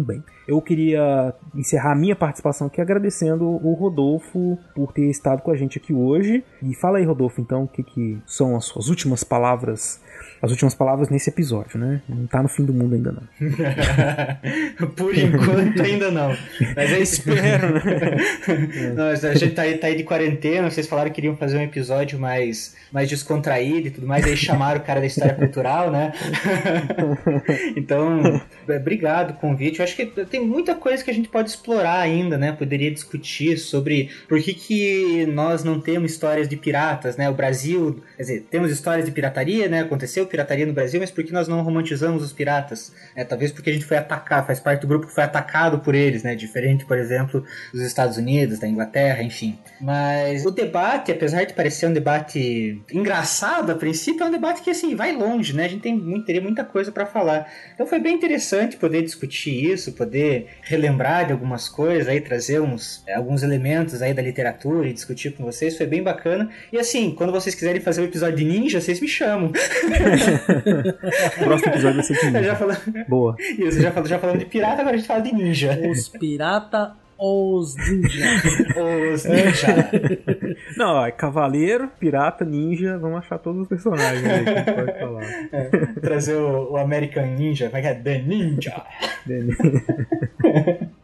Eu queria encerrar a minha participação aqui agradecendo o Rodolfo por ter estado com a gente aqui hoje. E fala aí, Rodolfo, então, o que, que são as suas últimas palavras as últimas palavras nesse episódio, né? Não tá no fim do mundo ainda não. Por enquanto ainda não. Mas eu espero, né? não, a gente tá aí, tá aí de quarentena, vocês falaram que queriam fazer um episódio mais, mais descontraído e tudo mais, aí chamaram o cara da história cultural, né? então, é, obrigado o convite. Eu acho que tem muita coisa que a gente pode explorar ainda, né? Poderia discutir sobre por que, que nós não temos histórias de piratas, né? O Brasil, quer dizer, temos histórias de pirataria, né? Aconteceu pirataria no Brasil, mas por que nós não romantizamos os piratas? É, talvez porque a gente foi atacado, faz parte do grupo que foi atacado por eles, né? Diferente, por exemplo, dos Estados Unidos, da Inglaterra, enfim. Mas o debate, apesar de parecer um debate engraçado a princípio, é um debate que assim vai longe, né? A gente tem muito, teria muita coisa para falar. Então foi bem interessante poder discutir isso, poder relembrar de algumas coisas, aí trazer uns é, alguns elementos aí da literatura e discutir com vocês. Foi bem bacana. E assim, quando vocês quiserem fazer um episódio de ninja, vocês me chamam. Próximo episódio vai ser de ninja. Falo... Boa. Isso, já, já falamos de pirata, agora a gente fala de ninja. Os pirata os ninja. os ninja. Não, é cavaleiro, pirata, ninja, vamos achar todos os personagens aí que a gente pode falar. É, trazer o, o, American Ninja, como é que é? The Ninja. The Ninja.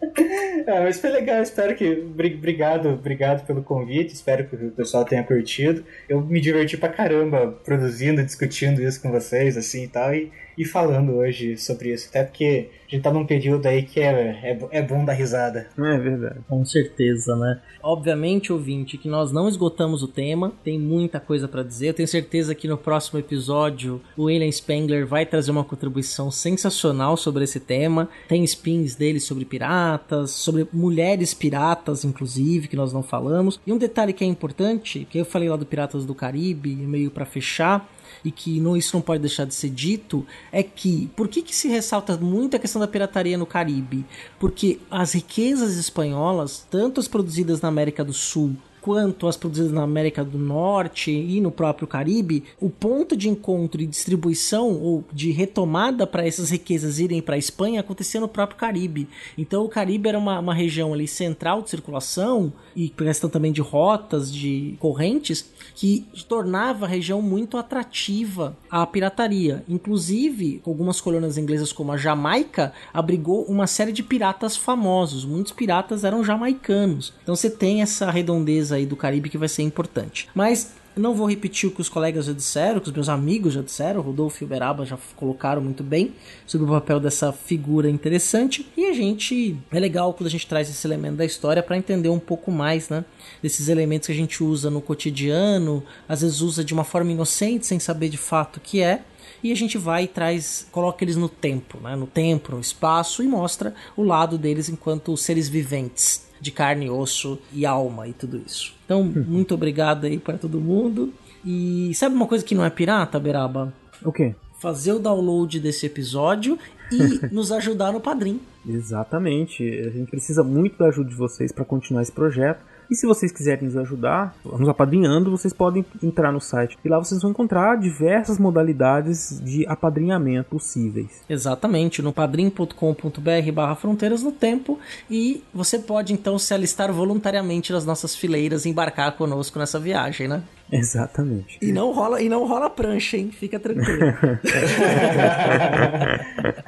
É, mas foi legal, espero que. Obrigado, obrigado pelo convite, espero que o pessoal tenha curtido. Eu me diverti pra caramba produzindo, discutindo isso com vocês, assim e tal, e, e falando hoje sobre isso. Até porque a gente tá num período aí que é, é, é bom dar risada. É verdade. Com certeza, né? Obviamente, ouvinte, que nós não esgotamos o tema, tem muita coisa para dizer. Eu tenho certeza que no próximo episódio o William Spengler vai trazer uma contribuição sensacional sobre esse tema. Tem spins dele sobre piratas, sobre mulheres piratas, inclusive, que nós não falamos. E um detalhe que é importante, que eu falei lá do Piratas do Caribe, meio para fechar, e que não, isso não pode deixar de ser dito, é que por que, que se ressalta muito a questão da pirataria no Caribe? Porque as riquezas espanholas, tanto as produzidas na América do Sul quanto as produzidas na América do Norte e no próprio Caribe, o ponto de encontro e distribuição ou de retomada para essas riquezas irem para a Espanha acontecia no próprio Caribe. Então o Caribe era uma, uma região ali central de circulação e questão também de rotas, de correntes, que tornava a região muito atrativa à pirataria. Inclusive, algumas colônias inglesas como a Jamaica abrigou uma série de piratas famosos. Muitos piratas eram jamaicanos. Então você tem essa redondeza aí do Caribe que vai ser importante. Mas não vou repetir o que os colegas já disseram, que os meus amigos já disseram, Rodolfo e Uberaba já colocaram muito bem sobre o papel dessa figura interessante. E a gente é legal quando a gente traz esse elemento da história para entender um pouco mais, né, desses elementos que a gente usa no cotidiano, às vezes usa de uma forma inocente, sem saber de fato o que é. E a gente vai e traz, coloca eles no tempo, né, no tempo, no espaço e mostra o lado deles enquanto seres viventes de carne, osso e alma e tudo isso. Então, muito obrigado aí para todo mundo. E sabe uma coisa que não é pirata, Beraba? O quê? Fazer o download desse episódio e nos ajudar no Padrim. Exatamente. A gente precisa muito da ajuda de vocês para continuar esse projeto. E se vocês quiserem nos ajudar, nos apadrinhando, vocês podem entrar no site. E lá vocês vão encontrar diversas modalidades de apadrinhamento possíveis. Exatamente, no padrim.com.br barra fronteiras no tempo. E você pode então se alistar voluntariamente nas nossas fileiras e embarcar conosco nessa viagem, né? Exatamente. E não rola, e não rola prancha, hein? Fica tranquilo.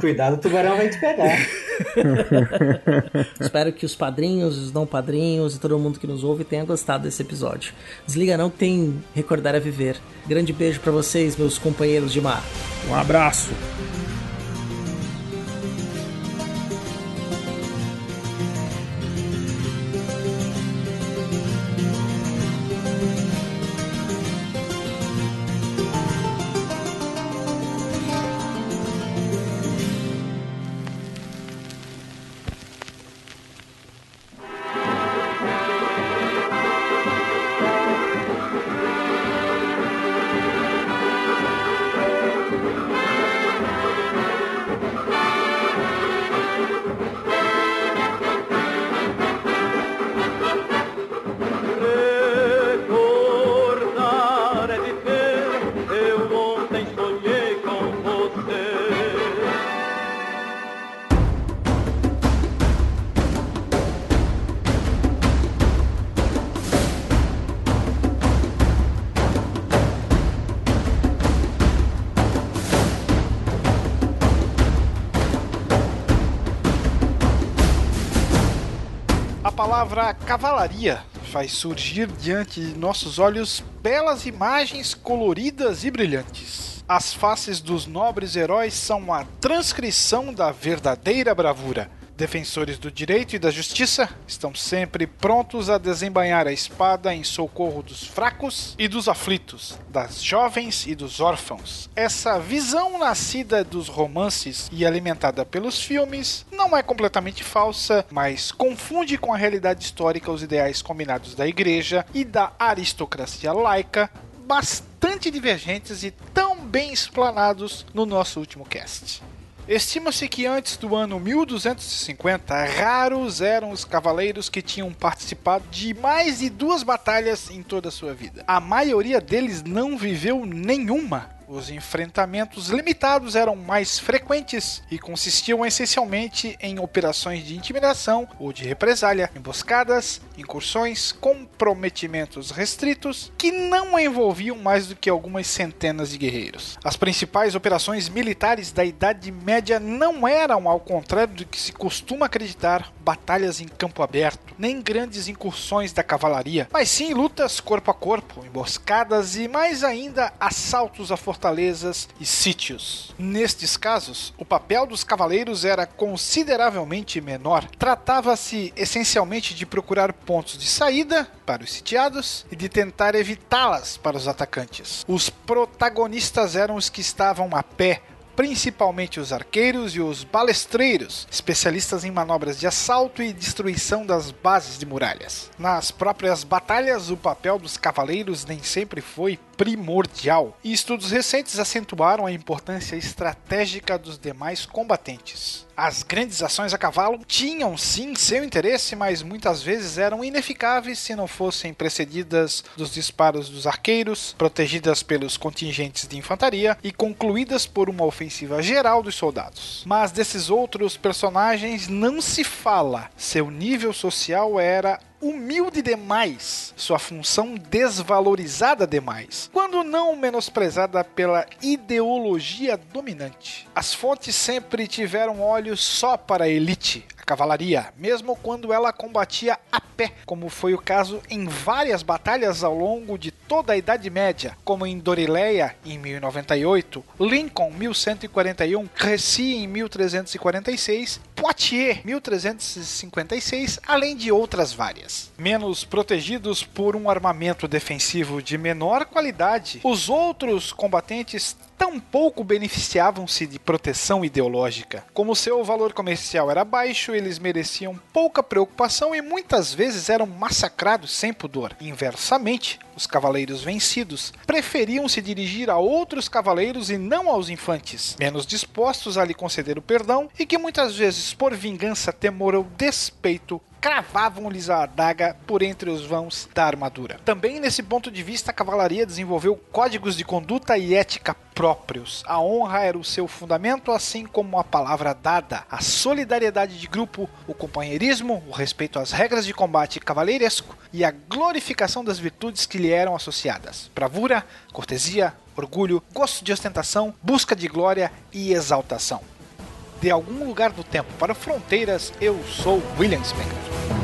Cuidado, o tubarão vai te pegar. Espero que os padrinhos, os não padrinhos e todo mundo que nos ouve tenha gostado desse episódio. Desliga não que tem Recordar a Viver. Grande beijo para vocês, meus companheiros de mar. Um abraço. Palavra cavalaria faz surgir diante de nossos olhos belas imagens coloridas e brilhantes. As faces dos nobres heróis são a transcrição da verdadeira bravura. Defensores do direito e da justiça estão sempre prontos a desembainhar a espada em socorro dos fracos e dos aflitos, das jovens e dos órfãos. Essa visão nascida dos romances e alimentada pelos filmes não é completamente falsa, mas confunde com a realidade histórica os ideais combinados da igreja e da aristocracia laica, bastante divergentes e tão bem explanados no nosso último cast. Estima-se que antes do ano 1250, raros eram os cavaleiros que tinham participado de mais de duas batalhas em toda a sua vida. A maioria deles não viveu nenhuma. Os enfrentamentos limitados eram mais frequentes e consistiam essencialmente em operações de intimidação ou de represália, emboscadas, incursões, comprometimentos restritos que não envolviam mais do que algumas centenas de guerreiros. As principais operações militares da Idade Média não eram, ao contrário do que se costuma acreditar, batalhas em campo aberto, nem grandes incursões da cavalaria, mas sim lutas corpo a corpo, emboscadas e mais ainda assaltos a fortalezas e sítios. Nestes casos, o papel dos cavaleiros era consideravelmente menor. Tratava-se essencialmente de procurar pontos de saída para os sitiados e de tentar evitá-las para os atacantes. Os protagonistas eram os que estavam a pé, principalmente os arqueiros e os balestreiros, especialistas em manobras de assalto e destruição das bases de muralhas. Nas próprias batalhas, o papel dos cavaleiros nem sempre foi primordial, e estudos recentes acentuaram a importância estratégica dos demais combatentes. As grandes ações a cavalo tinham sim seu interesse, mas muitas vezes eram ineficazes se não fossem precedidas dos disparos dos arqueiros, protegidas pelos contingentes de infantaria e concluídas por uma ofensiva geral dos soldados. Mas desses outros personagens não se fala. Seu nível social era humilde demais, sua função desvalorizada demais, quando não menosprezada pela ideologia dominante. As fontes sempre tiveram olhos só para a elite, cavalaria, mesmo quando ela combatia a pé, como foi o caso em várias batalhas ao longo de toda a Idade Média, como em Dorileia em 1098, Lincoln 1141, Crécy em 1346, Poitiers 1356, além de outras várias. Menos protegidos por um armamento defensivo de menor qualidade, os outros combatentes tampouco beneficiavam-se de proteção ideológica. Como seu valor comercial era baixo, eles mereciam pouca preocupação e muitas vezes eram massacrados sem pudor. Inversamente, os cavaleiros vencidos preferiam se dirigir a outros cavaleiros e não aos infantes, menos dispostos a lhe conceder o perdão e que muitas vezes, por vingança, temor ou despeito, cravavam-lhes a adaga por entre os vãos da armadura. Também nesse ponto de vista, a cavalaria desenvolveu códigos de conduta e ética próprios. A honra era o seu fundamento, assim como a palavra dada, a solidariedade de grupo, o companheirismo, o respeito às regras de combate cavaleiresco e a glorificação das virtudes que lhe eram associadas: bravura, cortesia, orgulho, gosto de ostentação, busca de glória e exaltação. De algum lugar do tempo para fronteiras, eu sou William Spengler.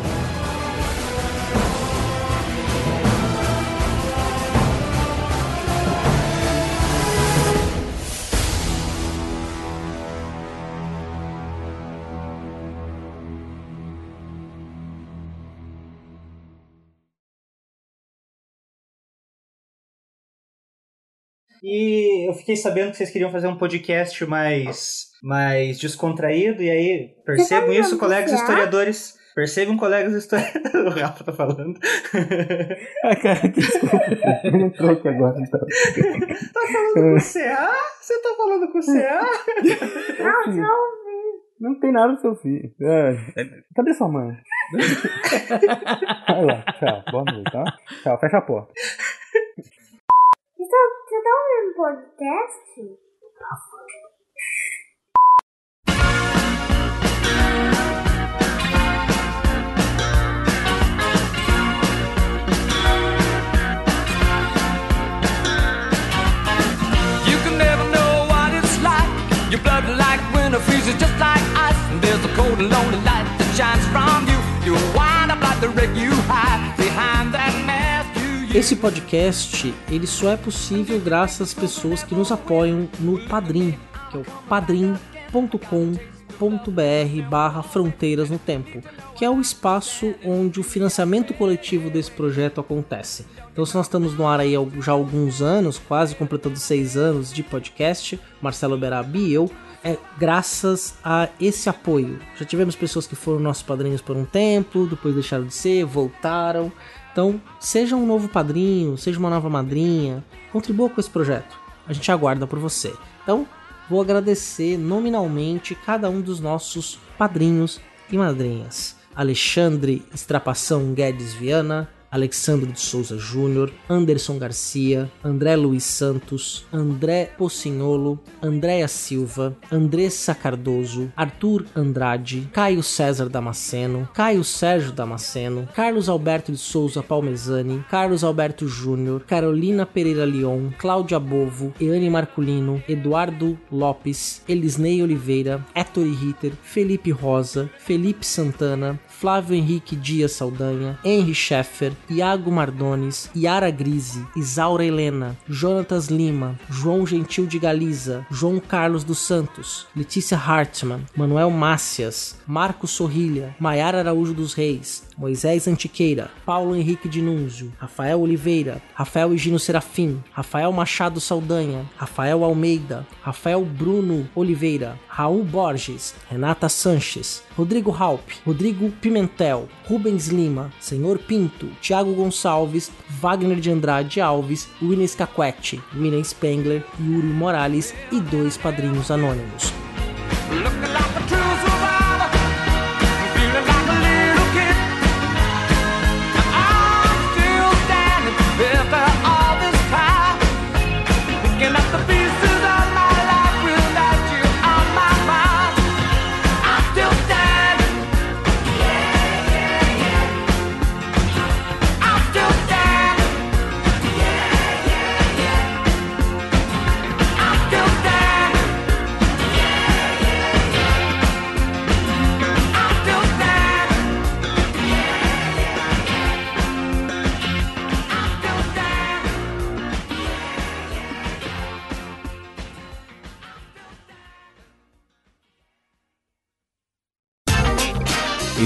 E eu fiquei sabendo que vocês queriam fazer um podcast mais, mais descontraído, e aí percebam isso, colegas historiadores. Percebam, colegas historiadores. o Rafa tá falando. Ah, cara, desculpa. Ele entrou aqui agora, então. tá falando com o CA? Você tá falando com o CA? Não, não. Não tem nada pro seu filho. É. Cadê sua mãe? Vai lá, tchau. Boa noite, tá? Tchau, fecha a porta. Podcast? You can never know what it's like. Your blood like winter freezes just like ice. There's a cold Esse podcast, ele só é possível graças às pessoas que nos apoiam no Padrim, que é o padrim.com.br barra Fronteiras no Tempo, que é o espaço onde o financiamento coletivo desse projeto acontece. Então se nós estamos no ar aí já há alguns anos, quase completando seis anos de podcast, Marcelo Berabi e eu, é graças a esse apoio. Já tivemos pessoas que foram nossos padrinhos por um tempo, depois deixaram de ser, voltaram. Então, seja um novo padrinho, seja uma nova madrinha, contribua com esse projeto. A gente aguarda por você. Então, vou agradecer nominalmente cada um dos nossos padrinhos e madrinhas. Alexandre Estrapação Guedes Viana, Alexandre de Souza Júnior, Anderson Garcia, André Luiz Santos, André Pocinholo, Andréa Silva, Andressa Cardoso, Arthur Andrade, Caio César Damasceno, Caio Sérgio Damasceno, Carlos Alberto de Souza Palmezani, Carlos Alberto Júnior, Carolina Pereira Leon, Cláudia Bovo, Eane Marculino, Eduardo Lopes, Elisnei Oliveira, Héctor Ritter, Felipe Rosa, Felipe Santana, Flávio Henrique Dias Saldanha, Henry Scheffer, Iago Mardones, Yara Grise, Isaura Helena, Jonatas Lima, João Gentil de Galiza, João Carlos dos Santos, Letícia Hartmann, Manuel Mácias, Marcos Sorrilha, Maiara Araújo dos Reis, Moisés Antiqueira, Paulo Henrique de Núnzio, Rafael Oliveira, Rafael Higino Serafim, Rafael Machado Saldanha, Rafael Almeida, Rafael Bruno Oliveira, Raul Borges, Renata Sanches, Rodrigo Halp, Rodrigo Pimentel, Rubens Lima, Senhor Pinto, Thiago Gonçalves, Wagner de Andrade Alves, William Caquete, Miriam Spengler, Yuri Morales e dois padrinhos anônimos.